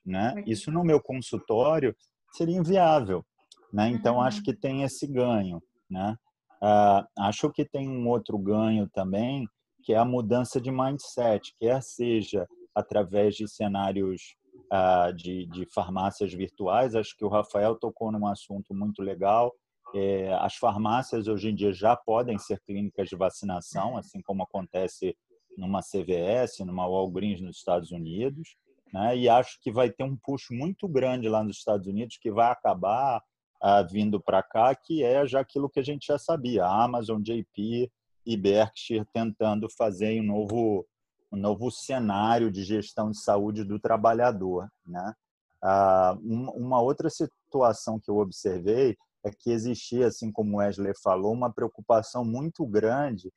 né? Isso no meu consultório seria inviável, né? Então acho que tem esse ganho, né? Uh, acho que tem um outro ganho também, que é a mudança de mindset, quer seja através de cenários uh, de, de, farmácias virtuais. Acho que o Rafael tocou num assunto muito legal. É, as farmácias hoje em dia já podem ser clínicas de vacinação, assim como acontece numa CVS, numa Walgreens nos Estados Unidos. Né? E acho que vai ter um puxo muito grande lá nos Estados Unidos que vai acabar ah, vindo para cá, que é já aquilo que a gente já sabia, a Amazon, JP e Berkshire tentando fazer um novo, um novo cenário de gestão de saúde do trabalhador. Né? Ah, uma outra situação que eu observei é que existia, assim como Wesley falou, uma preocupação muito grande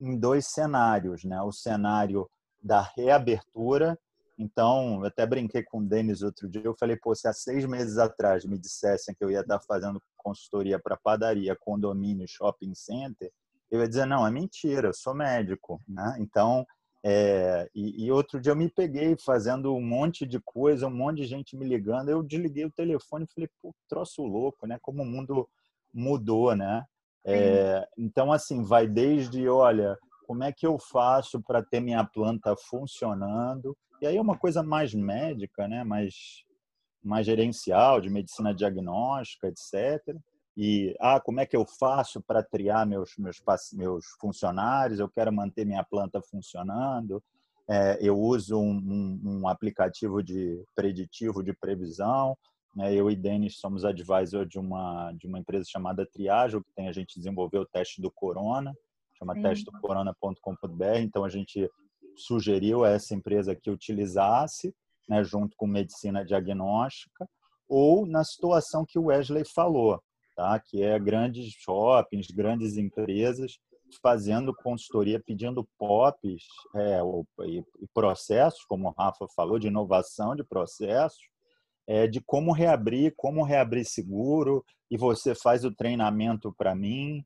em dois cenários, né? O cenário da reabertura então, eu até brinquei com o Denis outro dia. Eu falei, pô, se há seis meses atrás me dissessem que eu ia estar fazendo consultoria para padaria, condomínio, shopping center, eu ia dizer, não, é mentira, eu sou médico. Né? Então, é, e, e, outro dia eu me peguei fazendo um monte de coisa, um monte de gente me ligando. Eu desliguei o telefone e falei, pô, troço louco, né? Como o mundo mudou, né? É, então, assim, vai desde, olha, como é que eu faço para ter minha planta funcionando? E aí é uma coisa mais médica, né? mais, mais gerencial, de medicina diagnóstica, etc. E, ah, como é que eu faço para triar meus, meus, meus funcionários? Eu quero manter minha planta funcionando. É, eu uso um, um, um, aplicativo de preditivo de previsão. Né? Eu e Denis somos advisor de uma, de uma empresa chamada Triagem, que tem a gente desenvolveu o teste do Corona, chama testedocorona.com.br. Então, a gente sugeriu a essa empresa que utilizasse, né, junto com medicina diagnóstica, ou na situação que o Wesley falou, tá? que é grandes shoppings, grandes empresas fazendo consultoria, pedindo POPs é, e, processos, como o Rafa falou, de inovação de processos, é, de como reabrir, como reabrir seguro, e você faz o treinamento para mim,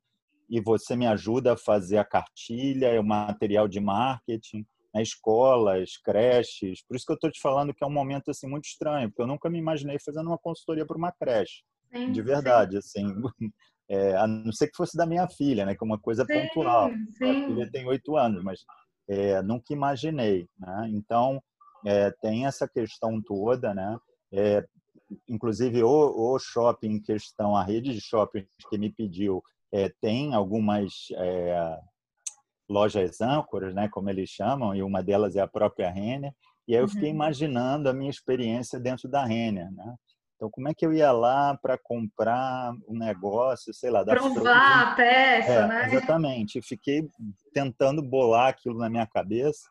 e você me ajuda a fazer a cartilha, o material de marketing né, escolas, creches. Por isso que eu estou te falando que é um momento assim muito estranho, porque eu nunca me imaginei fazendo uma consultoria para uma creche, sim, de verdade, sim. assim. É, a não ser que fosse da minha filha, né, que é uma coisa sim, pontual. Sim. A filha tem oito anos, mas é, nunca imaginei. Né? Então, é, tem essa questão toda, né? É, inclusive, o, o, shopping em questão, a rede de shopping que me pediu, é, tem algumas é, lojas âncoras, né, como eles chamam, e uma delas é a própria Renner. E aí eu fiquei uhum. imaginando a minha experiência dentro da Renner, né? Então, como é que eu ia lá para comprar um negócio, sei lá, Provar a peça, é, né? Exatamente. Fiquei tentando bolar aquilo na minha cabeça.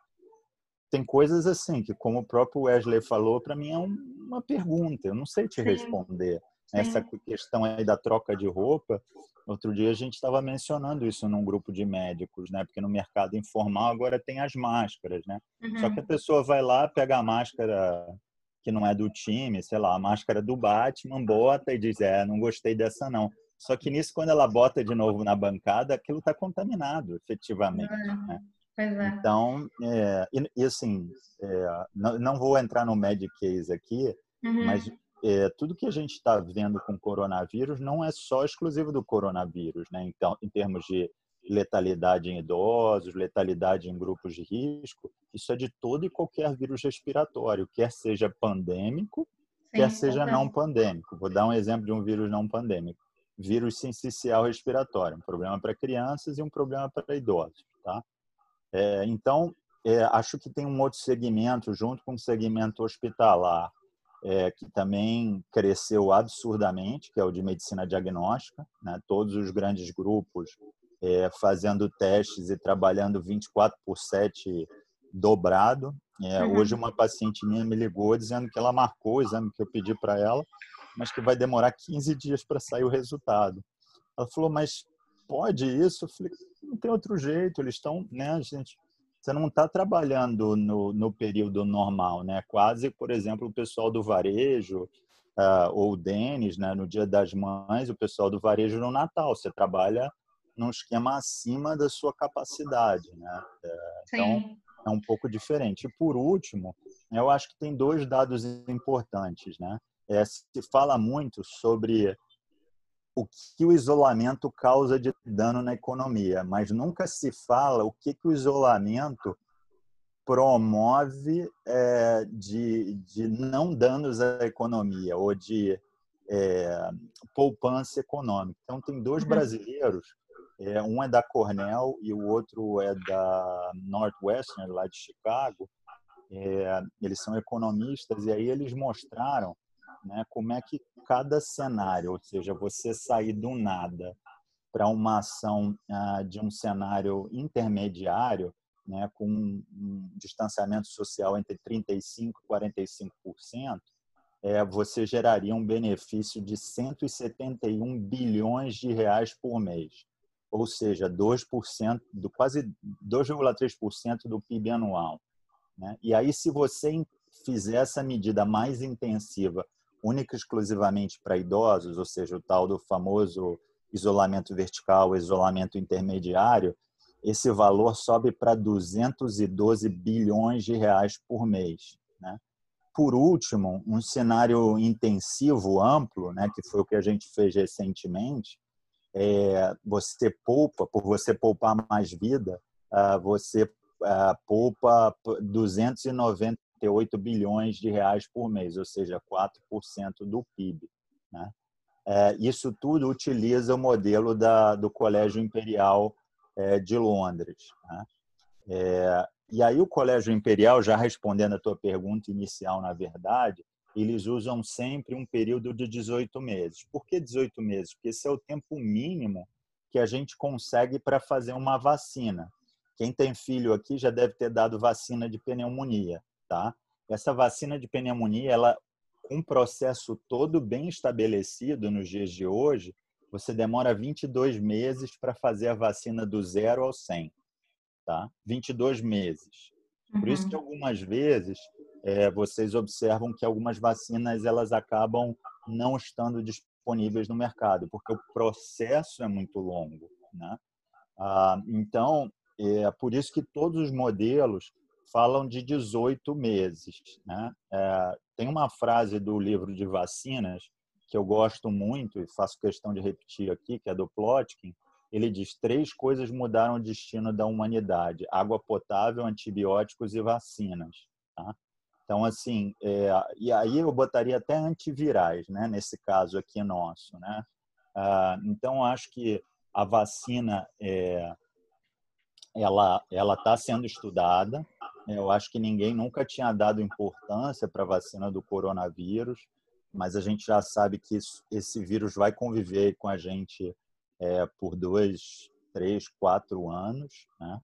Tem coisas assim que, como o próprio Wesley falou, para mim é uma pergunta. Eu não sei te Sim. responder. Sim. Essa questão aí da troca de roupa, Outro dia a gente estava mencionando isso num grupo de médicos, né? Porque no mercado informal agora tem as máscaras, né? Uhum. Só que a uhum. pessoa vai lá, pega a máscara que não é do time, sei lá, a máscara do Batman, bota e diz, é, não gostei dessa não. Só que nisso, quando ela bota de novo na bancada, aquilo está contaminado, efetivamente. Uhum. Né? É. Então, é, e, e, assim, é, não, não, vou entrar no Magic Case aqui, uhum. mas é, tudo que a gente está vendo com coronavírus não é só exclusivo do coronavírus, né? Então, em termos de letalidade em idosos, letalidade em grupos de risco, isso é de todo e qualquer vírus respiratório, quer seja pandêmico, Sim, quer seja não pandêmico. Vou dar um exemplo de um vírus não pandêmico. Vírus sensicial respiratório, um problema para crianças e um problema para idosos, tá? É, então, é, acho que tem um outro segmento, junto com o segmento hospitalar, é, que também cresceu absurdamente, que é o de medicina diagnóstica. Né? Todos os grandes grupos é, fazendo testes e trabalhando 24 por 7 dobrado. É, uhum. Hoje uma paciente minha me ligou dizendo que ela marcou o exame que eu pedi para ela, mas que vai demorar 15 dias para sair o resultado. Ela falou, mas pode isso? Eu falei, não tem outro jeito, eles estão, né, gente, você não está trabalhando no, no período normal, né? Quase, por exemplo, o pessoal do varejo, uh, ou o Denis, né, no Dia das Mães, o pessoal do varejo no Natal, você trabalha num esquema acima da sua capacidade, né? É, então é um pouco diferente. E por último, eu acho que tem dois dados importantes, né? É, se fala muito sobre o que o isolamento causa de dano na economia, mas nunca se fala o que, que o isolamento promove é, de, de não danos à economia ou de é, poupança econômica. Então, tem dois uhum. brasileiros é, um é da Cornell e o outro é da Northwestern, lá de Chicago. É, eles são economistas e aí eles mostraram né, como é que cada cenário, ou seja, você sair do nada para uma ação ah, de um cenário intermediário, né, com um distanciamento social entre 35% e 45%, é, você geraria um benefício de 171 bilhões de reais por mês ou seja, 2%, do, quase 2,3% do PIB anual. Né? E aí, se você fizer essa medida mais intensiva, única e exclusivamente para idosos, ou seja, o tal do famoso isolamento vertical, isolamento intermediário, esse valor sobe para 212 bilhões de reais por mês. Né? Por último, um cenário intensivo, amplo, né, que foi o que a gente fez recentemente, é, você poupa, por você poupar mais vida, uh, você uh, poupa 298 bilhões de reais por mês, ou seja, 4% do PIB. Né? É, isso tudo utiliza o modelo da, do Colégio Imperial é, de Londres. Né? É, e aí o Colégio Imperial, já respondendo a tua pergunta inicial, na verdade, eles usam sempre um período de 18 meses. Por que 18 meses? Porque esse é o tempo mínimo que a gente consegue para fazer uma vacina. Quem tem filho aqui já deve ter dado vacina de pneumonia, tá? Essa vacina de pneumonia, ela um processo todo bem estabelecido nos dias de hoje, você demora 22 meses para fazer a vacina do zero ao 100, tá? 22 meses. Por isso que uhum. algumas vezes é, vocês observam que algumas vacinas elas acabam não estando disponíveis no mercado, porque o processo é muito longo. Né? Ah, então, é por isso que todos os modelos falam de 18 meses. Né? É, tem uma frase do livro de vacinas que eu gosto muito e faço questão de repetir aqui, que é do Plotkin. Ele diz: três coisas mudaram o destino da humanidade: água potável, antibióticos e vacinas. Tá? Então, assim, é, e aí eu botaria até antivirais, né, nesse caso aqui nosso, né? Ah, então, acho que a vacina, é, ela ela está sendo estudada. Eu acho que ninguém nunca tinha dado importância para a vacina do coronavírus, mas a gente já sabe que isso, esse vírus vai conviver com a gente é, por dois, três, quatro anos, né?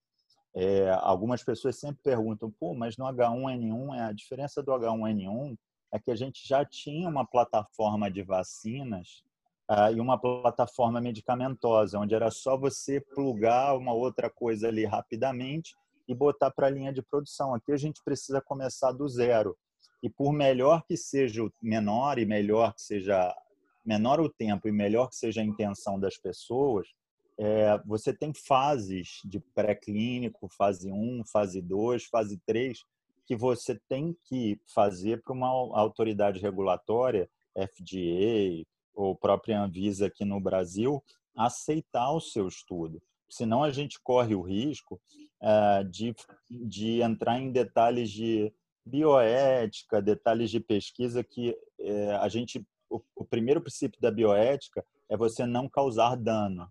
É, algumas pessoas sempre perguntam, pô, mas no H1N1, é, a diferença do H1N1 é que a gente já tinha uma plataforma de vacinas uh, e uma plataforma medicamentosa, onde era só você plugar uma outra coisa ali rapidamente e botar para a linha de produção. Aqui a gente precisa começar do zero. E por melhor que seja o menor e melhor que seja menor o tempo e melhor que seja a intenção das pessoas, é, você tem fases de pré-clínico, fase 1, fase 2, fase 3, que você tem que fazer para uma autoridade regulatória, FDA ou própria Anvisa aqui no Brasil, aceitar o seu estudo. Senão a gente corre o risco é, de, de entrar em detalhes de bioética, detalhes de pesquisa que é, a gente o, o, primeiro princípio da bioética é você não causar dano,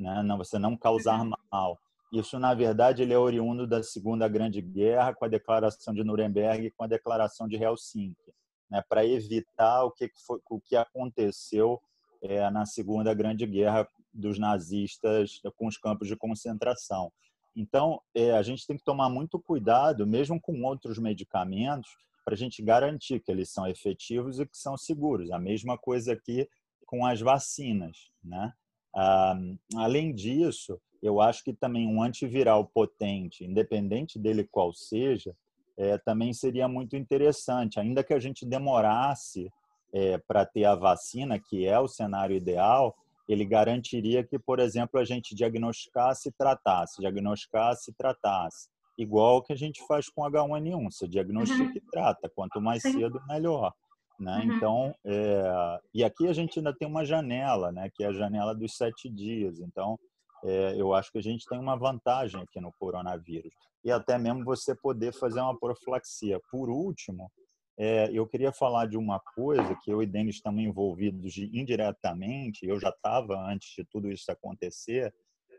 né? Não você não causar uhum. mal. Isso na verdade ele é oriundo da Segunda Grande Guerra com a Declaração de Nuremberg e com a Declaração de Helsinki, né? Para evitar o que foi o que aconteceu é, na Segunda Grande Guerra dos nazistas com os campos de concentração. Então, é, a gente tem que tomar muito cuidado, mesmo com outros medicamentos, para a gente garantir que eles são efetivos e que são seguros. A mesma coisa aqui com as vacinas. Né? Ah, além disso, eu acho que também um antiviral potente, independente dele qual seja, é, também seria muito interessante, ainda que a gente demorasse é, para ter a vacina, que é o cenário ideal, ele garantiria que, por exemplo, a gente diagnosticasse e tratasse, diagnosticasse e tratasse. Igual que a gente faz com H1N1, você diagnostica uhum. e trata, quanto mais Sim. cedo, melhor. Né? Uhum. Então, é... e aqui a gente ainda tem uma janela, né? que é a janela dos sete dias. Então, é, eu acho que a gente tem uma vantagem aqui no coronavírus. E até mesmo você poder fazer uma profilaxia. Por último, é, eu queria falar de uma coisa que eu e Denis estamos envolvidos indiretamente, eu já estava antes de tudo isso acontecer,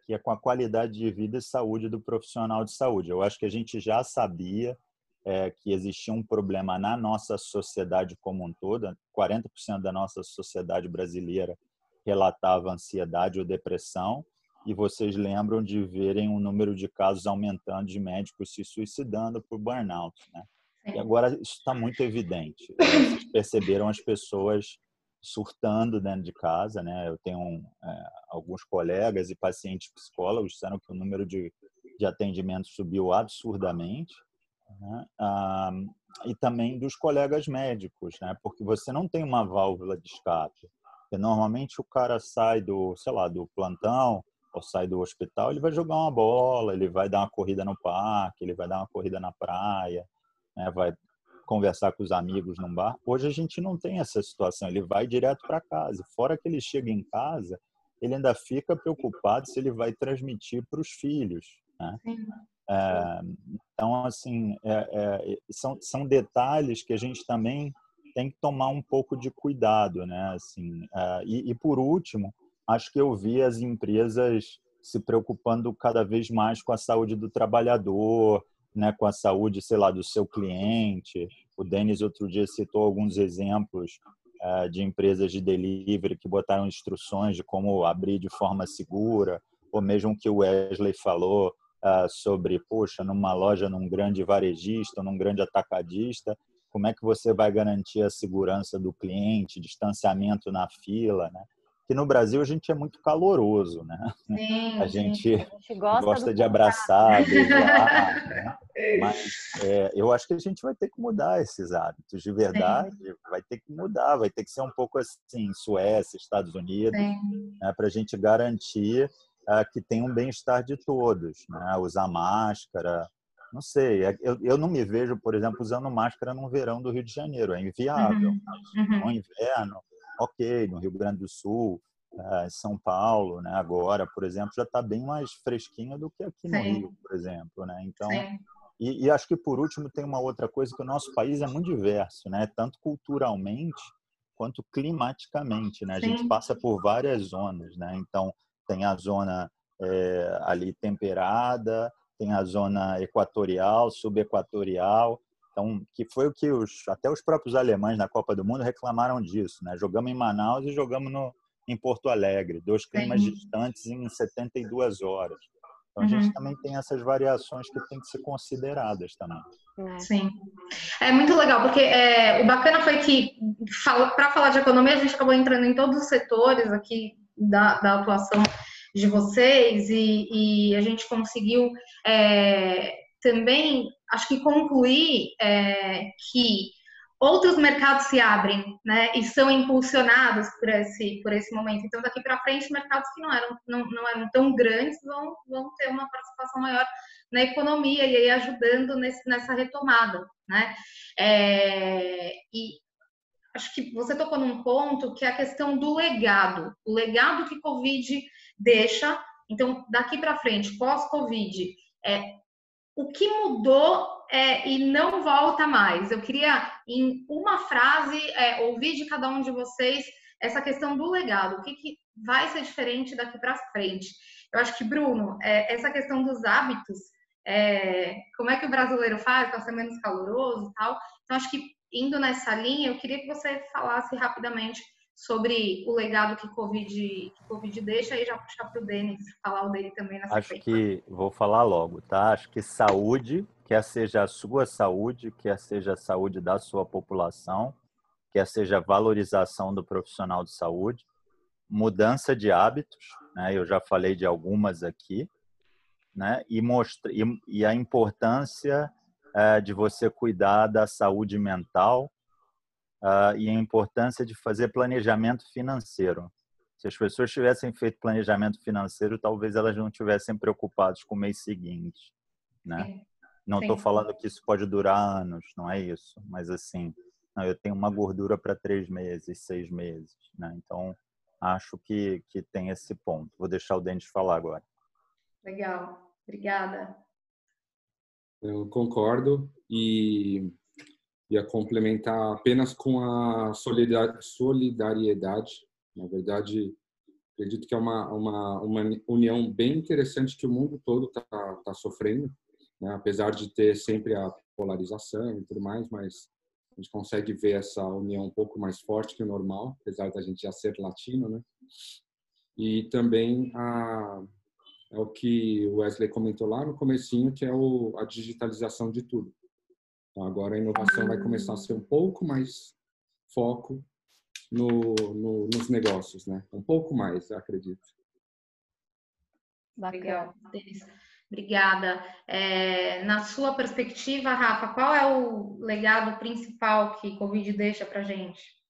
que é com a qualidade de vida e saúde do profissional de saúde. Eu acho que a gente já sabia é, que existia um problema na nossa sociedade como um todo, 40% da nossa sociedade brasileira relatava ansiedade ou depressão, e vocês lembram de verem o número de casos aumentando de médicos se suicidando por burnout, né? E agora isso está muito evidente. Vocês perceberam as pessoas surtando dentro de casa, né? Eu tenho é, alguns colegas e pacientes psicólogos disseram que o número de, de atendimentos subiu absurdamente. Né? Ah, e também dos colegas médicos, né? Porque você não tem uma válvula de escape. Porque normalmente o cara sai do, sei lá, do plantão ou sai do hospital, ele vai jogar uma bola, ele vai dar uma corrida no parque, ele vai dar uma corrida na praia né? vai conversar com os amigos num bar. Hoje a gente não tem essa situação, ele vai direto para casa. Fora que ele chega em casa, ele ainda fica preocupado se ele vai transmitir para os filhos. Né? É, então, assim, é, é, são, são detalhes que a gente também tem que tomar um pouco de cuidado, né? Assim, é, e, e, por último, acho que eu vi as empresas se preocupando cada vez mais com a saúde do trabalhador, né, com a saúde, sei lá, do seu cliente. O Denis outro dia citou alguns exemplos uh, de empresas de delivery que botaram instruções de como abrir de forma segura, ou mesmo que o Wesley falou uh, sobre, poxa, numa loja, num grande varejista, num grande atacadista, como é que você vai garantir a segurança do cliente, distanciamento na fila, né? que no Brasil a gente é muito caloroso, né? Sim, a, gente, a gente gosta, gosta de abraçar, beijar, né? mas é, eu acho que a gente vai ter que mudar esses hábitos de verdade, Sim. vai ter que mudar, vai ter que ser um pouco assim, Suécia, Estados Unidos, né? para a gente garantir que tem um bem-estar de todos, né? Usar máscara, não sei, é, eu, eu não me vejo, por exemplo, usando máscara no verão do Rio de Janeiro, é inviável. Uhum. Uhum. No inverno, ok, no Rio Grande do Sul, São Paulo, né, agora, por exemplo, já está bem mais fresquinho do que aqui no Sim. Rio, por exemplo, né? Então, e, e, acho que por último tem uma outra coisa que o nosso país é muito diverso, né? Tanto culturalmente quanto climaticamente, né? A gente passa por várias zonas, né? Então tem a zona é, ali temperada, tem a zona equatorial, subequatorial, então, que foi o que os, até os próprios alemães na Copa do Mundo reclamaram disso, né? Jogamos em Manaus e jogamos no, em Porto Alegre, dois climas Sim. distantes em 72 horas. Então, a gente uhum. também tem essas variações que tem que ser consideradas também. É. Sim. É muito legal, porque é, o bacana foi que, para falar de economia, a gente acabou entrando em todos os setores aqui da, da atuação de vocês e, e a gente conseguiu é, também, acho que concluir é, que outros mercados se abrem, né, e são impulsionados por esse por esse momento. Então daqui para frente mercados que não eram não, não eram tão grandes vão vão ter uma participação maior na economia e aí ajudando nesse, nessa retomada, né? É, e acho que você tocou num ponto que é a questão do legado, o legado que Covid deixa. Então, daqui para frente, pós-Covid, é, o que mudou é, e não volta mais? Eu queria, em uma frase, é, ouvir de cada um de vocês essa questão do legado. O que, que vai ser diferente daqui para frente? Eu acho que, Bruno, é, essa questão dos hábitos, é, como é que o brasileiro faz para ser menos caloroso e tal. Então, acho que indo nessa linha, eu queria que você falasse rapidamente sobre o legado que Covid, que COVID deixa e já puxar para o Denis falar o dele também nessa Acho que vou falar logo, tá? Acho que saúde, quer seja a sua saúde, quer seja a saúde da sua população, quer seja a valorização do profissional de saúde, mudança de hábitos, né? Eu já falei de algumas aqui, né? E mostra e, e a importância é, de você cuidar da saúde mental uh, e a importância de fazer planejamento financeiro. Se as pessoas tivessem feito planejamento financeiro, talvez elas não tivessem preocupadas com o mês seguinte, né? Não estou falando que isso pode durar anos, não é isso. Mas assim, não, eu tenho uma gordura para três meses, seis meses, né? Então acho que que tem esse ponto. Vou deixar o Denis falar agora. Legal, obrigada. Eu concordo e ia complementar apenas com a solidariedade. Na verdade, acredito que é uma, uma, uma união bem interessante que o mundo todo está tá sofrendo, né? apesar de ter sempre a polarização e tudo mais, mas a gente consegue ver essa união um pouco mais forte que o normal, apesar da gente já ser latino, né? E também a, é o que o Wesley comentou lá no comecinho, que é o, a digitalização de tudo. Então, agora a inovação vai começar a ser um pouco mais foco no, no, nos negócios, né? Um pouco mais, eu acredito. Legal, Denis. Obrigada. É, na sua perspectiva, Rafa, qual é o legado principal que Covid deixa para gente?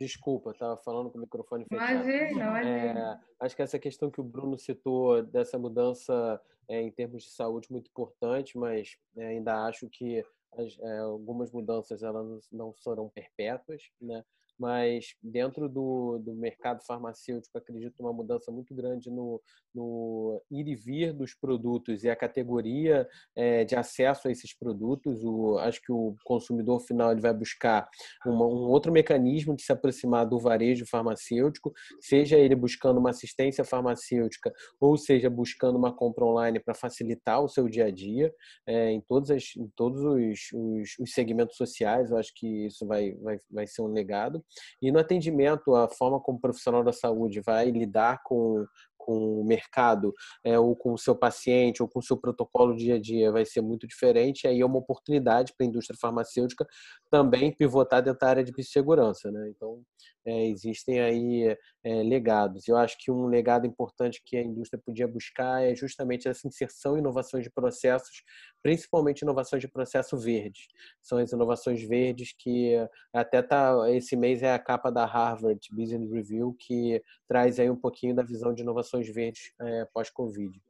Desculpa, estava falando com o microfone fechado. Imagina, imagina. É, acho que essa questão que o Bruno citou dessa mudança é, em termos de saúde muito importante, mas é, ainda acho que as, é, algumas mudanças elas não serão perpétuas, né? Mas dentro do, do mercado farmacêutico acredito uma mudança muito grande no, no ir e vir dos produtos e a categoria é, de acesso a esses produtos. O, acho que o consumidor final ele vai buscar uma, um outro mecanismo de se aproximar do varejo farmacêutico, seja ele buscando uma assistência farmacêutica ou seja buscando uma compra online para facilitar o seu dia a dia é, em, todas as, em todos os, os, os segmentos sociais. Eu acho que isso vai, vai, vai ser um legado. E no atendimento, a forma como o profissional da saúde vai lidar com, com o mercado, é, ou com o seu paciente, ou com o seu protocolo dia a dia vai ser muito diferente. Aí é uma oportunidade para a indústria farmacêutica também pivotar dentro da área de biossegurança. Né? Então, é, existem aí é, legados. Eu acho que um legado importante que a indústria podia buscar é justamente essa inserção e inovações de processos, principalmente inovações de processo verdes. São as inovações verdes que até tá esse mês é a capa da Harvard Business Review que traz aí um pouquinho da visão de inovações verdes é, pós-Covid.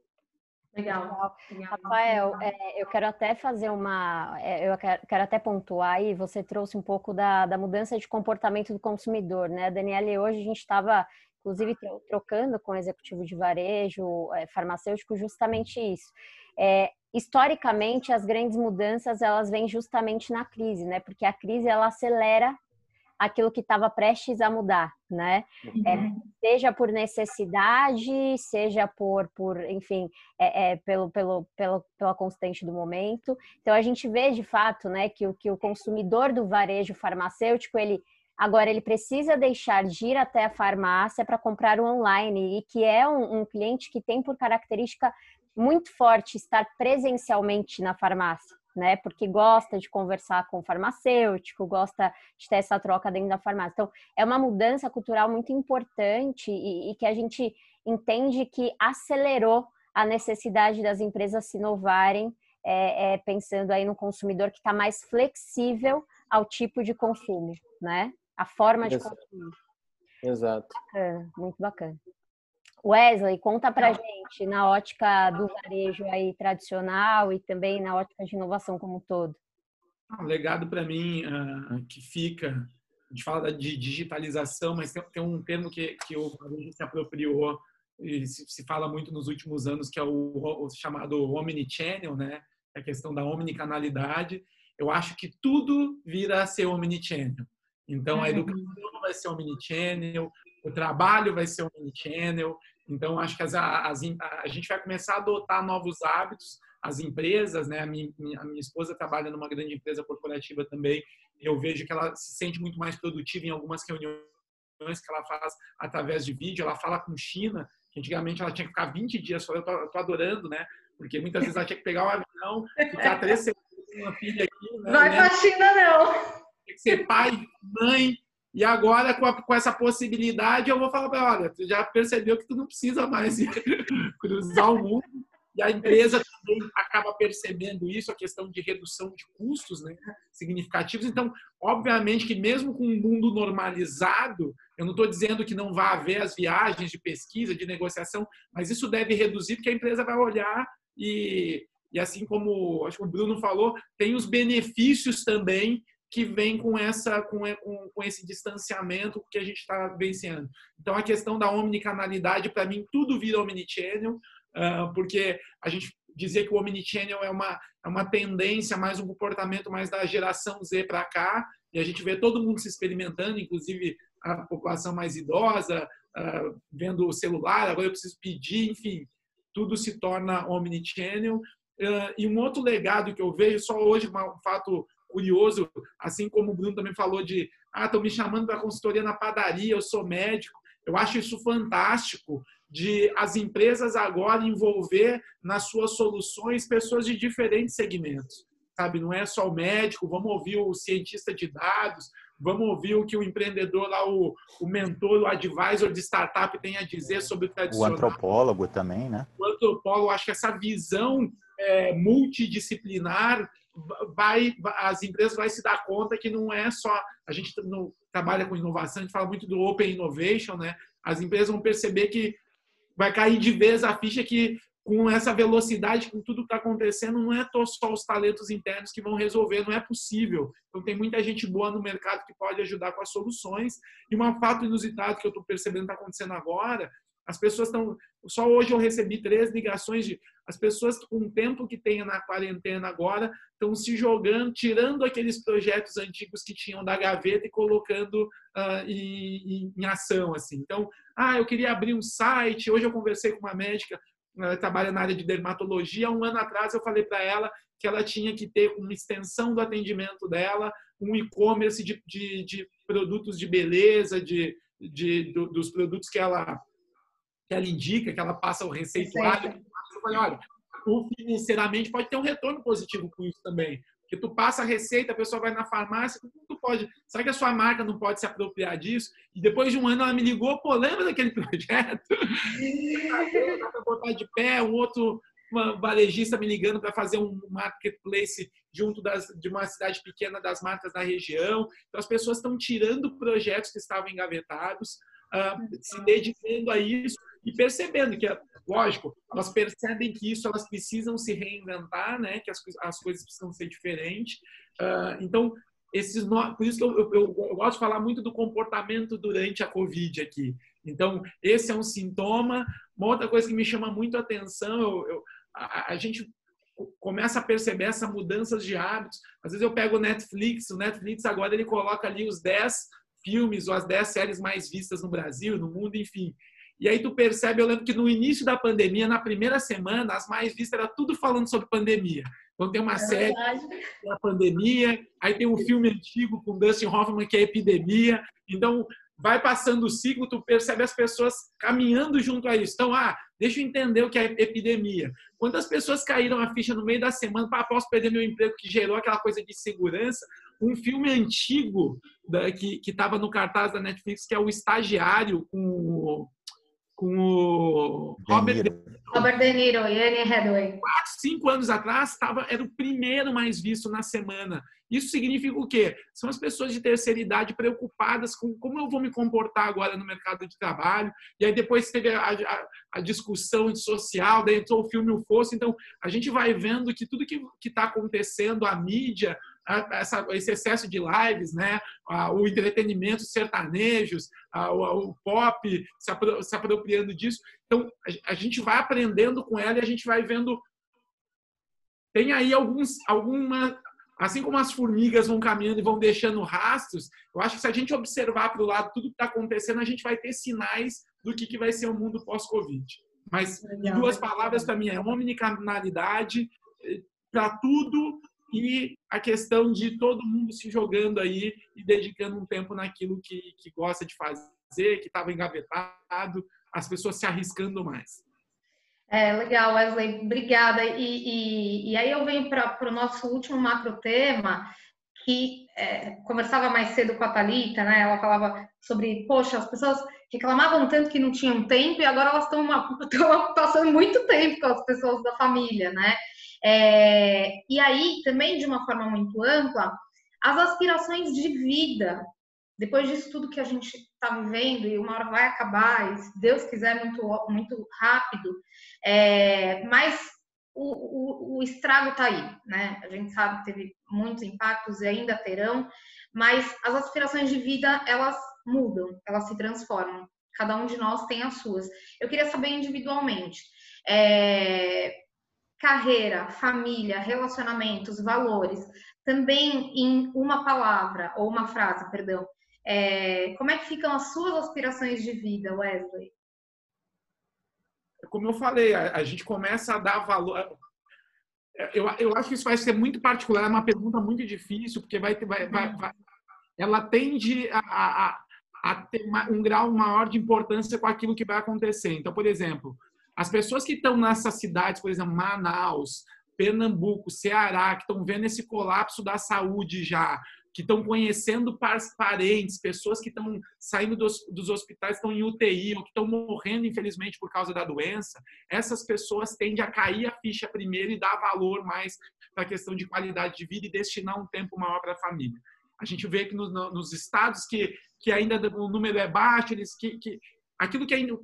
Legal. Rafael, é, eu quero até fazer uma. É, eu quero, quero, até pontuar aí, você trouxe um pouco da, da mudança de comportamento do consumidor, né? Daniela, hoje a gente estava, inclusive, trocando com o executivo de varejo, é, farmacêutico, justamente isso. É, historicamente, as grandes mudanças elas vêm justamente na crise, né? Porque a crise ela acelera aquilo que estava prestes a mudar, né? Uhum. É, seja por necessidade, seja por, por enfim, é, é, pelo, pelo, pelo, pela constante do momento. Então a gente vê de fato, né, que o que o consumidor do varejo farmacêutico ele Agora, ele precisa deixar de ir até a farmácia para comprar o online e que é um, um, cliente que tem por característica muito forte estar presencialmente na farmácia né? Porque gosta de conversar com o farmacêutico, gosta de ter essa troca dentro da farmácia. Então, é uma mudança cultural muito importante e, e que a gente entende que acelerou a necessidade das empresas se inovarem é, é, pensando aí no consumidor que está mais flexível ao tipo de consumo, né? A forma de Exato. consumir. Exato. Bacana, muito bacana. Wesley, conta pra gente na ótica do varejo aí tradicional e também na ótica de inovação como um todo. O legado para mim uh, que fica, a gente fala de digitalização, mas tem, tem um termo que, que o varejo se apropriou e se, se, fala muito nos últimos anos, que é o, o chamado omnichannel, né? É a questão da omnicanalidade. Eu acho que tudo vira a ser omnichannel. Então, a educação vai ser omnichannel, o trabalho vai ser omnichannel. Então, acho que as, as, a gente vai começar a adotar novos hábitos. As empresas, né? A minha, a minha esposa trabalha numa grande empresa corporativa também. Eu vejo que ela se sente muito mais produtiva em algumas reuniões que ela faz através de vídeo. Ela fala com China, que antigamente ela tinha que ficar 20 dias fora. Eu tô, eu tô adorando, né? Porque muitas vezes ela tinha que pegar um avião, ficar três semanas com uma filha aqui. Né? Vai pra China, não. Tem que ser pai, mãe, e agora, com, a, com, essa possibilidade, eu vou falar para olha, tu já percebeu que tu não precisa mais cruzar o mundo. E a empresa também acaba percebendo isso, a questão de redução de custos né, significativos. Então, obviamente que mesmo com um mundo normalizado, eu não estou dizendo que não vai haver as viagens de pesquisa, de negociação, mas isso deve reduzir, porque a empresa vai olhar e, e assim como acho que o Bruno falou, tem os benefícios também que vem com essa com, com, esse distanciamento que a gente está vencendo. Então a questão da omnicanalidade para mim tudo vira omnichannel, uh, porque a gente dizer que o omnichannel é uma é uma tendência mais um comportamento mais da geração Z para cá e a gente vê todo mundo se experimentando, inclusive a população mais idosa uh, vendo o celular, agora eu preciso pedir, enfim, tudo se torna omnichannel. Uh, e um outro legado que eu vejo, só hoje um fato curioso, assim como o Bruno também falou de, ah, estão me chamando para consultoria na padaria, eu sou médico. Eu acho isso fantástico de as empresas agora envolver nas suas soluções pessoas de diferentes segmentos. Sabe, não é só o médico, vamos ouvir o cientista de dados, vamos ouvir o que o empreendedor lá, o, o mentor, o advisor de startup tem a dizer sobre o tradicional. O antropólogo também, né? O antropólogo, acho que essa visão é, multidisciplinar vai, as empresas vão se dar conta que não é só a gente no, trabalha com inovação, a gente fala muito do open innovation, né? As empresas vão perceber que vai cair de vez a ficha que com essa velocidade, com tudo que está acontecendo, não é só os talentos internos que vão resolver, não é possível. Então, tem muita gente boa no mercado que pode ajudar com as soluções. E um fato inusitado que eu estou percebendo está acontecendo agora as pessoas estão. Só hoje eu recebi três ligações de. As pessoas, com o tempo que tem na quarentena agora, estão se jogando, tirando aqueles projetos antigos que tinham da gaveta e colocando uh, em, em, ação. assim. Então, ah, eu queria abrir um site. Hoje eu conversei com uma médica, ela trabalha na área de dermatologia. Um ano atrás eu falei para ela que ela tinha que ter uma extensão do atendimento dela, um e-commerce de, de, de, produtos de beleza, de, de, dos produtos que ela que ela indica, que ela passa o receituário. Eu falei, olha, financeiramente pode ter um retorno positivo com isso também. Porque tu passa a receita, a pessoa vai na farmácia, tu pode. Será que a sua marca não pode se apropriar disso? E depois de um ano ela me ligou, pô, lembra daquele projeto? Dá para botar de pé, um outro uma varejista me ligando para fazer um marketplace junto das, de uma cidade pequena das marcas da região. Então, as pessoas estão tirando projetos que estavam engavetados, uh, se dedicando a isso e percebendo que, lógico, elas percebem que isso elas precisam se reinventar, né? Que as, as coisas precisam ser diferentes. Uh, então, esses por isso que eu, eu, eu, gosto de falar muito do comportamento durante a Covid aqui. Então, esse é um sintoma. Uma outra coisa que me chama muito a atenção, eu, a, a gente começa a perceber essa mudanças de hábitos. Às vezes eu pego o Netflix, o Netflix agora ele coloca ali os 10 filmes ou as 10 séries mais vistas no Brasil, no mundo, enfim. E aí tu percebe, eu lembro que no início da pandemia, na primeira semana, as mais vistas era tudo falando sobre pandemia. Então tem uma é série da pandemia, aí tem um filme antigo com Dustin Hoffman que é epidemia. Então vai passando o ciclo, tu percebe as pessoas caminhando junto a isso. Então, ah, deixa eu entender o que é epidemia. Quantas pessoas caíram a ficha no meio da semana, para posso perder meu emprego, que gerou aquela coisa de segurança? Um filme antigo da, que estava no cartaz da Netflix, que é O Estagiário, com com o Robert De Niro. Robert De Niro e Anne Hathaway. Quatro, cinco anos atrás, tava, era o primeiro mais visto na semana. Isso significa o quê? São as pessoas de terceira idade preocupadas com como eu vou me comportar agora no mercado de trabalho. E aí depois teve a, a, a discussão social, daí entrou o filme O Fosso. Então, a gente vai vendo que tudo que está acontecendo, a mídia, essa, esse excesso de lives, né? o entretenimento, sertanejos, o, pop se, apro, se apropriando disso. Então, a, gente vai aprendendo com ela e a gente vai vendo tem aí alguns, alguma, assim como as formigas vão caminhando e vão deixando rastros, eu acho que se a gente observar para o lado tudo que está acontecendo, a gente vai ter sinais do que, que vai ser o mundo pós-Covid. Mas, em duas palavras, para mim, é omnicanalidade eh, para tudo e a questão de todo mundo se jogando aí e dedicando um tempo naquilo que, que gosta de fazer, que estava engavetado, as pessoas se arriscando mais. É, legal, Wesley, obrigada. E, e, e aí eu venho para o nosso último macro tema, que é, conversava mais cedo com a Thalita, né? Ela falava sobre, poxa, as pessoas reclamavam tanto que não tinham tempo e agora elas estão passando muito tempo com as pessoas da família, né? É, e aí, também de uma forma muito ampla, as aspirações de vida depois disso tudo que a gente está vivendo e uma hora vai acabar, e se Deus quiser muito muito rápido, é, mas o, o, o estrago está aí, né? A gente sabe que teve muitos impactos e ainda terão, mas as aspirações de vida elas mudam, elas se transformam. Cada um de nós tem as suas. Eu queria saber individualmente. É, carreira, família, relacionamentos, valores, também em uma palavra ou uma frase, perdão, é, como é que ficam as suas aspirações de vida, Wesley? Como eu falei, a, a gente começa a dar valor. Eu, eu acho que isso vai ser muito particular, é uma pergunta muito difícil, porque vai, vai, vai, uhum. vai ela tende a, a, a ter um grau maior de importância com aquilo que vai acontecer. Então, por exemplo, as pessoas que estão nessas cidades, por exemplo, Manaus, Pernambuco, Ceará, que estão vendo esse colapso da saúde já, que estão conhecendo parentes, pessoas que estão saindo dos, dos hospitais, estão em UTI, ou que estão morrendo, infelizmente, por causa da doença, essas pessoas tendem a cair a ficha primeiro e dar valor mais para a questão de qualidade de vida e destinar um tempo maior para a família. A gente vê que nos, nos estados que, que ainda o número é baixo, eles, que, que aquilo que ainda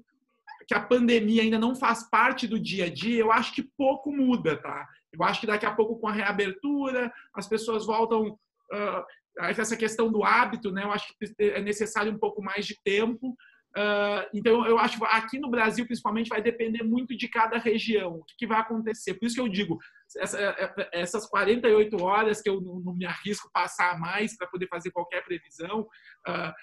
que a pandemia ainda não faz parte do dia a dia, eu acho que pouco muda, tá? Eu acho que daqui a pouco, com a reabertura, as pessoas voltam uh, essa questão do hábito, né? Eu acho que é necessário um pouco mais de tempo. Uh, então, eu acho que aqui no Brasil, principalmente, vai depender muito de cada região, o que, que vai acontecer. Por isso que eu digo, essa, é, é, essas 48 horas que eu não me arrisco passar mais para poder fazer qualquer previsão, uh,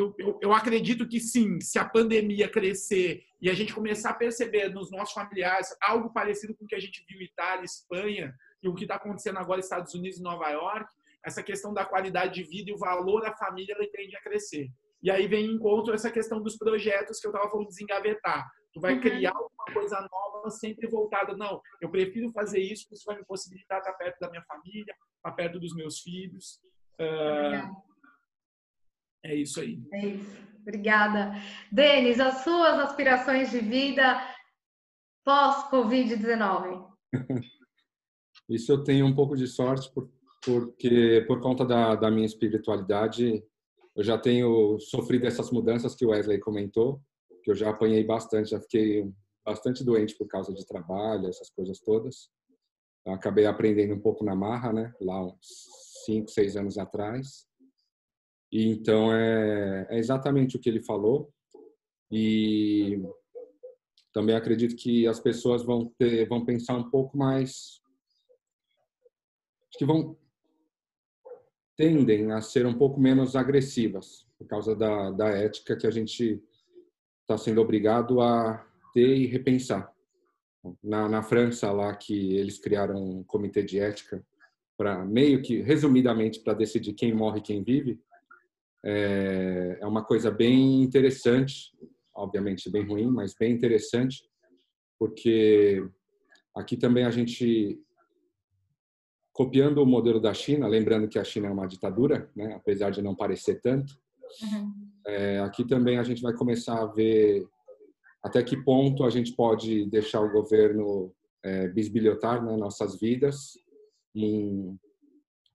eu, eu, eu, acredito que sim, se a pandemia crescer e a gente começar a perceber nos nossos familiares algo parecido com o que a gente viu em Itália, Espanha e o que está acontecendo agora nos Estados Unidos e Nova York, essa questão da qualidade de vida e o valor da família ele tende a crescer. E aí vem em encontro essa questão dos projetos que eu estava falando desengavetar. Tu vai uhum. criar alguma coisa nova sempre voltada. Não, eu prefiro fazer isso porque isso vai me possibilitar estar perto da minha família, estar perto dos meus filhos. Uh, é isso aí. É isso. Obrigada. Denis, as suas aspirações de vida pós-Covid-19? Isso eu tenho um pouco de sorte, porque por conta da, da minha espiritualidade, eu já tenho sofrido essas mudanças que o Wesley comentou, que eu já apanhei bastante, já fiquei bastante doente por causa de trabalho, essas coisas todas. Eu acabei aprendendo um pouco na marra, né? Lá uns cinco, seis anos atrás. E então é, é exatamente o que ele falou. E também acredito que as pessoas vão ter, vão pensar um pouco mais, que vão tendem a ser um pouco menos agressivas por causa da, da ética que a gente está sendo obrigado a ter e repensar. Na, na França, lá que eles criaram um comitê de ética para meio que resumidamente para decidir quem morre e quem vive, é, é uma coisa bem interessante, obviamente bem ruim, mas bem interessante, porque aqui também a gente copiando o modelo da China, lembrando que a China é uma ditadura, né, apesar de não parecer tanto, uhum. é, aqui também a gente vai começar a ver até que ponto a gente pode deixar o governo é, bisbilhotar né, nossas vidas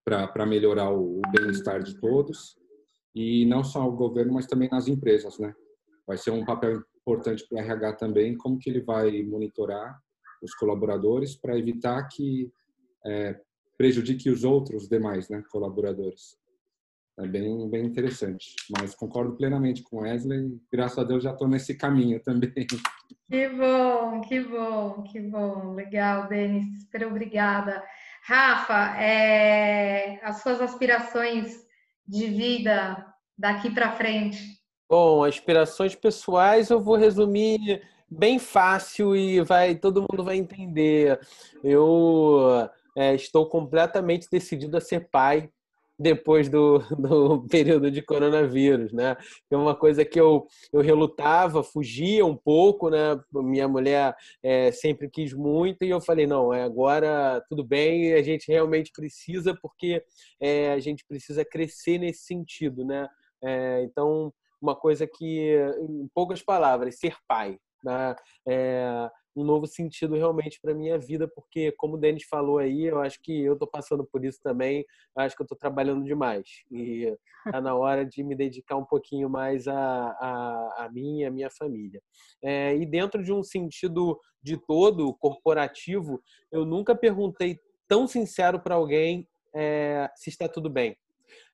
para melhorar o, o bem-estar de todos e não só o governo, mas também nas empresas, né? Vai ser um papel importante para o RH também, como que ele vai monitorar os colaboradores para evitar que é, prejudique os outros demais, né, colaboradores. É bem, bem interessante. Mas concordo plenamente com Wesley. Graças a Deus já estou nesse caminho também. Que bom, que bom, que bom. Legal, Denis. Super obrigada. Rafa, é, as suas aspirações de vida daqui para frente? Bom, aspirações pessoais eu vou resumir bem fácil e vai todo mundo vai entender. Eu é, estou completamente decidido a ser pai depois do, do período de coronavírus, né? É uma coisa que eu, eu relutava, fugia um pouco, né? Minha mulher é, sempre quis muito e eu falei, não, é, agora tudo bem, a gente realmente precisa porque é, a gente precisa crescer nesse sentido, né? É, então, uma coisa que, em poucas palavras, ser pai, né? Um novo sentido realmente para minha vida, porque como o Denis falou aí, eu acho que eu estou passando por isso também, acho que eu estou trabalhando demais e está na hora de me dedicar um pouquinho mais a, a, a mim e a minha família. É, e dentro de um sentido de todo corporativo, eu nunca perguntei tão sincero para alguém é, se está tudo bem.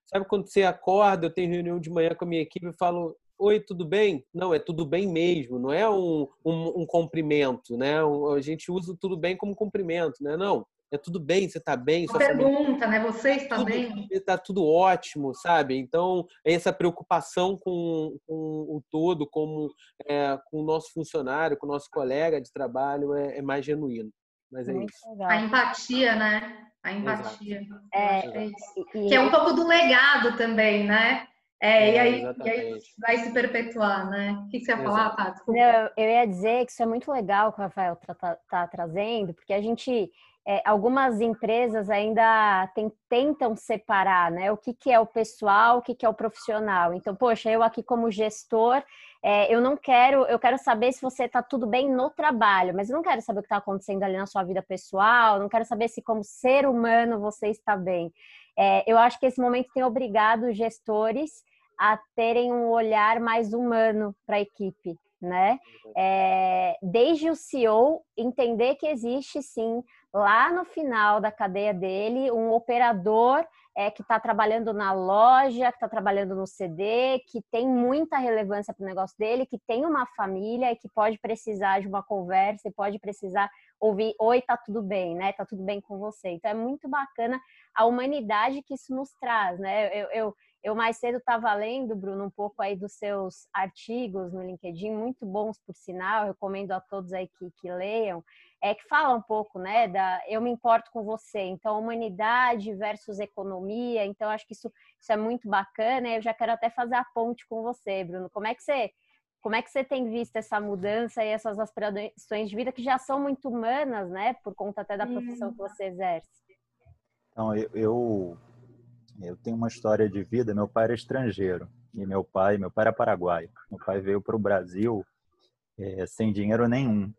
Sabe quando você acorda, eu tenho reunião de manhã com a minha equipe e falo, oi, tudo bem? Não, é tudo bem mesmo, não é um, um, um cumprimento, né? A gente usa tudo bem como cumprimento, né? Não, é tudo bem, você está bem. Uma pergunta, né? Você está tudo, bem? Está tudo ótimo, sabe? Então, essa preocupação com, com o todo, como, é, com o nosso funcionário, com o nosso colega de trabalho, é, é mais genuíno. Mas é Muito isso. Legal. A empatia, né? A empatia. É, é, que é um pouco do legado também, né? É, é, e, aí, e, aí, vai se perpetuar, né? O que você ia falar, Tá? Eu, eu, ia dizer que isso é muito legal que o Rafael está tá, tá trazendo, porque a gente, é, algumas empresas ainda tem, tentam separar, né? O que, que é o pessoal, o que, que é o profissional. Então, poxa, eu aqui como gestor, é, eu não quero, eu quero saber se você está tudo bem no trabalho, mas eu não quero saber o que está acontecendo ali na sua vida pessoal, não quero saber se como ser humano você está bem. É, eu acho que esse momento tem obrigado os gestores a terem um olhar mais humano para a equipe, né? É, desde o CEO entender que existe sim lá no final da cadeia dele um operador é, que está trabalhando na loja, que está trabalhando no CD, que tem muita relevância para o negócio dele, que tem uma família e que pode precisar de uma conversa e pode precisar ouvir, oi, tá tudo bem, né? Tá tudo bem com você. Então é muito bacana a humanidade que isso nos traz, né? Eu, eu eu mais cedo estava lendo, Bruno, um pouco aí dos seus artigos no LinkedIn, muito bons por sinal, recomendo a todos aí que, que leiam, é que fala um pouco, né, da eu me importo com você, então humanidade versus economia, então acho que isso, isso é muito bacana, eu já quero até fazer a ponte com você, Bruno, como é que você como é que você tem visto essa mudança e essas aspirações de vida que já são muito humanas, né, por conta até da profissão que você exerce? Então, eu, eu eu tenho uma história de vida. Meu pai era estrangeiro e meu pai, meu pai era paraguaio. Meu pai veio para o Brasil é, sem dinheiro nenhum.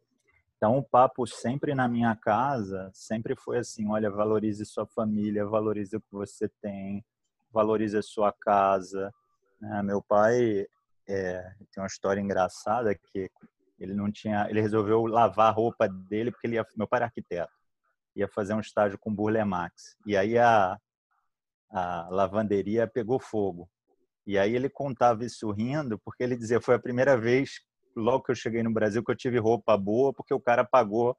Então o papo sempre na minha casa sempre foi assim: olha, valorize sua família, valorize o que você tem, valorize a sua casa. Né? Meu pai é, tem uma história engraçada que ele não tinha, ele resolveu lavar a roupa dele porque ele ia, meu pai era arquiteto, ia fazer um estágio com Burlemax. E aí a a lavanderia pegou fogo. E aí ele contava isso rindo, porque ele dizia: foi a primeira vez, logo que eu cheguei no Brasil, que eu tive roupa boa, porque o cara pagou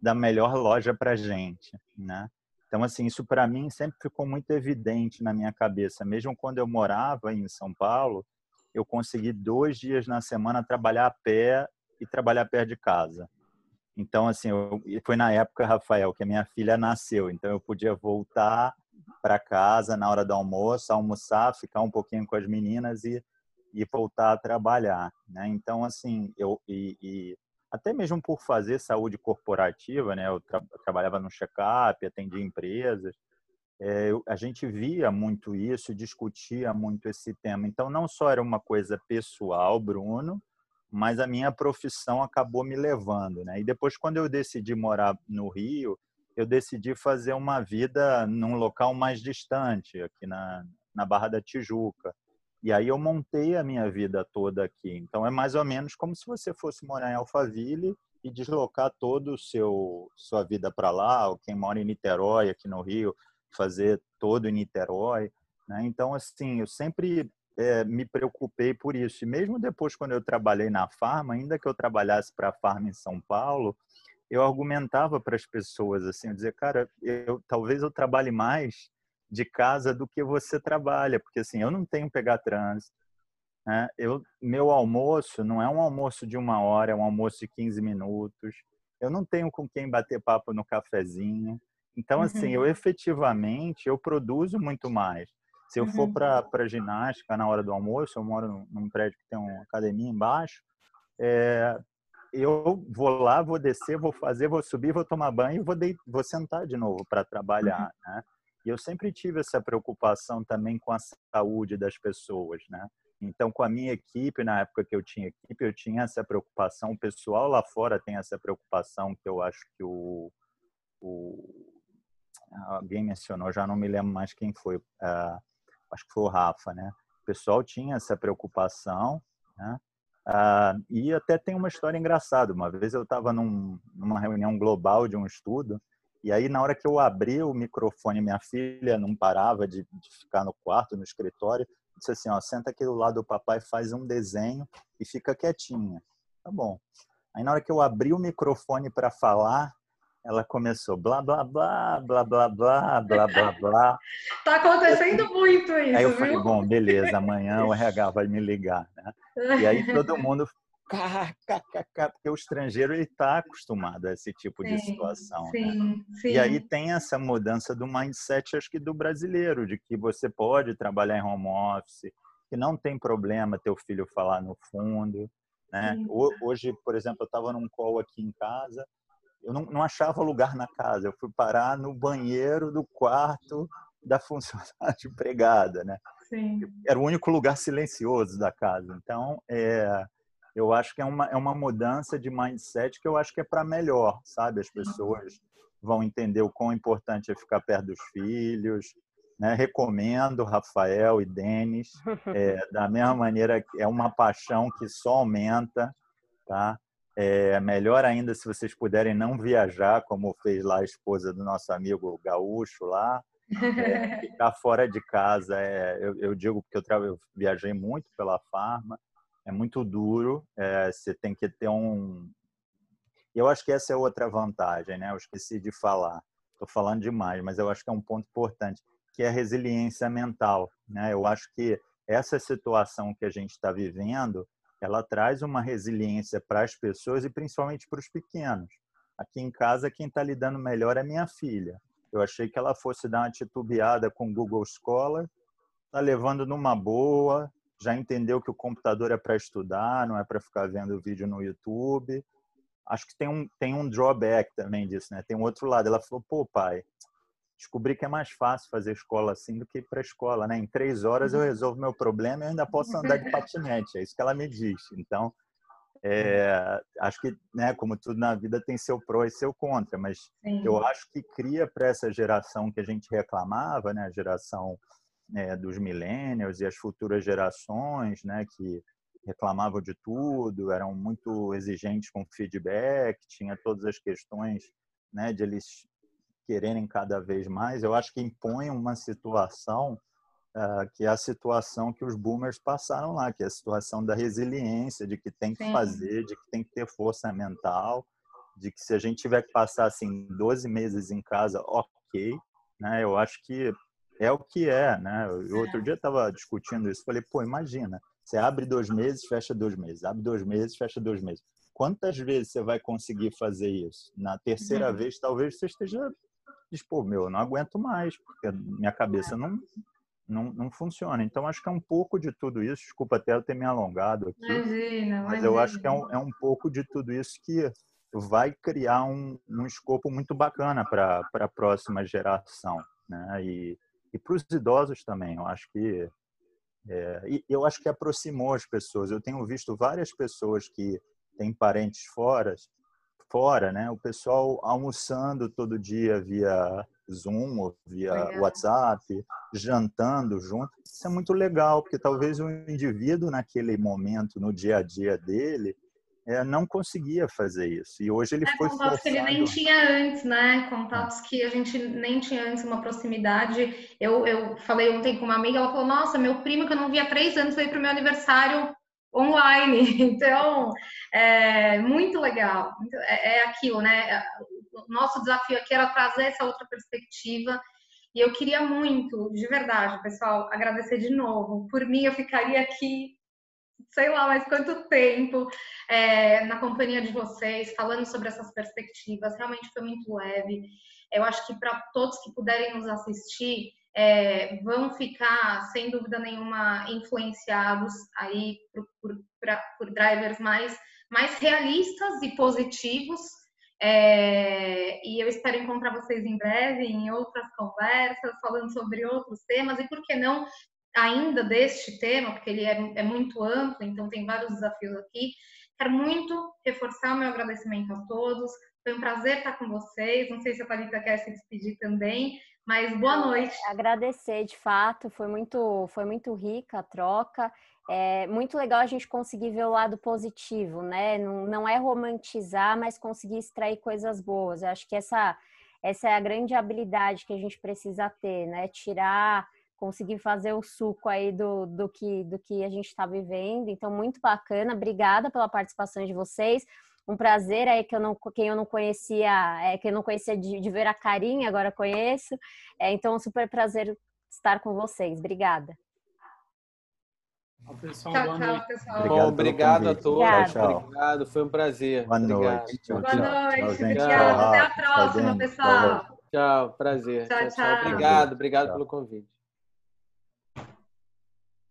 da melhor loja para gente, né? Então, assim, isso para mim sempre ficou muito evidente na minha cabeça. Mesmo quando eu morava em São Paulo, eu consegui dois dias na semana trabalhar a pé e trabalhar perto de casa. Então, assim, eu, foi na época, Rafael, que a minha filha nasceu. Então, eu podia voltar para casa na hora do almoço, almoçar, ficar um pouquinho com as meninas e, e voltar a trabalhar, né? Então, assim, eu e, e até mesmo por fazer saúde corporativa, né? Eu, tra trabalhava no check-up, atendia empresas, é, eu, a gente via muito isso, discutia muito esse tema. Então, não só era uma coisa pessoal, Bruno, mas a minha profissão acabou me levando, né? E depois, quando eu decidi morar no Rio, eu decidi fazer uma vida num local mais distante, aqui na, na Barra da Tijuca. E aí eu montei a minha vida toda aqui. Então é mais ou menos como se você fosse morar em Alphaville e deslocar todo o seu sua vida para lá, ou quem mora em Niterói, aqui no Rio, fazer todo em Niterói. Né? Então, assim, eu sempre é, me preocupei por isso. E mesmo depois, quando eu trabalhei na farma, ainda que eu trabalhasse para a farma em São Paulo, eu argumentava para as pessoas assim, eu dizia, cara, eu talvez eu trabalhe mais de casa do que você trabalha, porque assim, eu não tenho pegar trânsito, né? Eu, meu almoço não é um almoço de uma hora, é um almoço de 15 minutos. Eu não tenho com quem bater papo no cafezinho. Então, assim, eu uhum. efetivamente eu produzo muito mais. Se eu uhum. for para ginástica na hora do almoço, eu moro num prédio que tem uma academia embaixo, é, eu vou lá, vou descer, vou fazer, vou subir, vou tomar banho e vou, de, vou sentar de novo para trabalhar, uhum. né? E eu sempre tive essa preocupação também com a saúde das pessoas, né? Então, com a minha equipe, na época que eu tinha equipe, eu tinha essa preocupação. O pessoal lá fora tem essa preocupação que eu acho que o, o alguém mencionou, já não me lembro mais quem foi, uh, acho que foi o Rafa, né? O pessoal tinha essa preocupação, né? Uh, e até tem uma história engraçada. Uma vez eu estava num, numa reunião global de um estudo, e aí na hora que eu abri o microfone, minha filha não parava de, de ficar no quarto, no escritório, disse assim, ó, senta aqui do lado do papai, faz um desenho e fica quietinha. Tá bom. Aí na hora que eu abri o microfone para falar, ela começou blá blá blá blá blá blá blá blá blá. Tá acontecendo muito isso. Aí eu falei, viu? bom, beleza, amanhã o RH vai me ligar, né? E aí todo mundo porque o estrangeiro ele está acostumado a esse tipo sim, de situação. Sim, né? sim. E aí tem essa mudança do mindset, acho que do brasileiro, de que você pode trabalhar em home office, que não tem problema teu filho falar no fundo. Né? Hoje, por exemplo, eu estava num call aqui em casa, eu não, não achava lugar na casa, eu fui parar no banheiro do quarto da funcionária empregada, né? Sim. Era o único lugar silencioso da casa. Então, é, eu acho que é uma, é uma mudança de mindset que eu acho que é para melhor, sabe? As pessoas vão entender o quão importante é ficar perto dos filhos. Né? Recomendo Rafael e Denis. É, da mesma maneira, é uma paixão que só aumenta. Tá? É melhor ainda se vocês puderem não viajar, como fez lá a esposa do nosso amigo gaúcho lá. É, ficar fora de casa, é, eu, eu digo porque eu, eu viajei muito pela farma, é muito duro. É, você tem que ter um. Eu acho que essa é outra vantagem, né? Eu esqueci de falar. Estou falando demais, mas eu acho que é um ponto importante, que é a resiliência mental, né? Eu acho que essa situação que a gente está vivendo, ela traz uma resiliência para as pessoas e principalmente para os pequenos. Aqui em casa, quem está lidando melhor é minha filha. Eu achei que ela fosse dar uma titubeada com o Google Scholar, está levando numa boa, já entendeu que o computador é para estudar, não é para ficar vendo vídeo no YouTube. Acho que tem um, tem um drawback também disso, né? Tem um outro lado. Ela falou, pô, pai, descobri que é mais fácil fazer escola assim do que ir para escola, né? Em três horas eu uhum. resolvo meu problema e ainda posso andar de patinete. É isso que ela me diz. Então, é, acho que, né, como tudo na vida tem seu pró e seu contra, mas Sim. eu acho que cria para essa geração que a gente reclamava, né, a geração é, dos millennials e as futuras gerações, né, que reclamavam de tudo, eram muito exigentes com feedback, tinha todas as questões, né, de eles quererem cada vez mais. Eu acho que impõe uma situação uh, que é a situação que os boomers passaram lá, que é a situação da resiliência, de que tem que Sim. fazer, de que tem que ter força mental, de que se a gente tiver que passar assim 12 meses em casa, ok, né? Eu acho que é o que é, né? Eu, outro dia estava discutindo isso, falei, pô, imagina, você abre dois meses, fecha dois meses, abre dois meses, fecha dois meses. Quantas vezes você vai conseguir fazer isso? Na terceira uhum. vez, talvez você esteja, diz, pô, meu, eu não aguento mais, porque minha cabeça não, não, não funciona. Então, acho que é um pouco de tudo isso. Desculpa até eu ter me alongado aqui. Imagina, mas eu acho que é um, é um pouco de tudo isso que vai criar um, um escopo muito bacana para a próxima geração. Né? E, e para os idosos também. Eu acho que É, e eu acho que aproximou as pessoas. Eu tenho visto várias pessoas que têm parentes fora, fora, né? O pessoal almoçando todo dia via Zoom ou via legal. WhatsApp, jantando junto. Isso é muito legal, porque talvez o indivíduo naquele momento, no dia a dia dele, é, não conseguia fazer isso. E hoje ele é, foi contatos forçado. que ele nem tinha antes, né? Contatos que a gente nem tinha antes uma proximidade. Eu, eu falei ontem com uma amiga, ela falou: Nossa, meu primo que eu não via há três anos veio para o meu aniversário online. Então, é muito legal. É, é aquilo, né? O nosso desafio aqui era trazer essa outra perspectiva. E eu queria muito, de verdade, pessoal, agradecer de novo. Por mim, eu ficaria aqui sei lá mais quanto tempo é, na companhia de vocês, falando sobre essas perspectivas. Realmente foi muito leve. Eu acho que para todos que puderem nos assistir, é, vão ficar, sem dúvida nenhuma, influenciados aí por, por, pra, por drivers mais, mais realistas e positivos. É, e eu espero encontrar vocês em breve em outras conversas, falando sobre outros temas e, por que não, ainda deste tema, porque ele é, é muito amplo, então tem vários desafios aqui. Quero muito reforçar o meu agradecimento a todos. Foi um prazer estar com vocês. Não sei se a Thalita quer se despedir também, mas boa noite. Agradecer, de fato, foi muito, foi muito rica a troca. É muito legal a gente conseguir ver o lado positivo, né? Não, não é romantizar, mas conseguir extrair coisas boas. Eu acho que essa, essa é a grande habilidade que a gente precisa ter, né? Tirar conseguir fazer o suco aí do, do, que, do que a gente está vivendo. Então, muito bacana. Obrigada pela participação de vocês. Um prazer aí que eu não, quem eu não conhecia, é, que eu não conhecia de, de ver a carinha, agora conheço. É, então, um super prazer estar com vocês. Obrigada. Pessoal, tchau, tchau, pessoal. Obrigado, Bom, obrigado a todos. Obrigado. obrigado. Foi um prazer. Boa obrigado. noite. Tchau, Boa noite. Obrigada. Até a próxima, pessoal. Tchau, prazer. Tchau, tchau. Obrigado, obrigado pelo convite.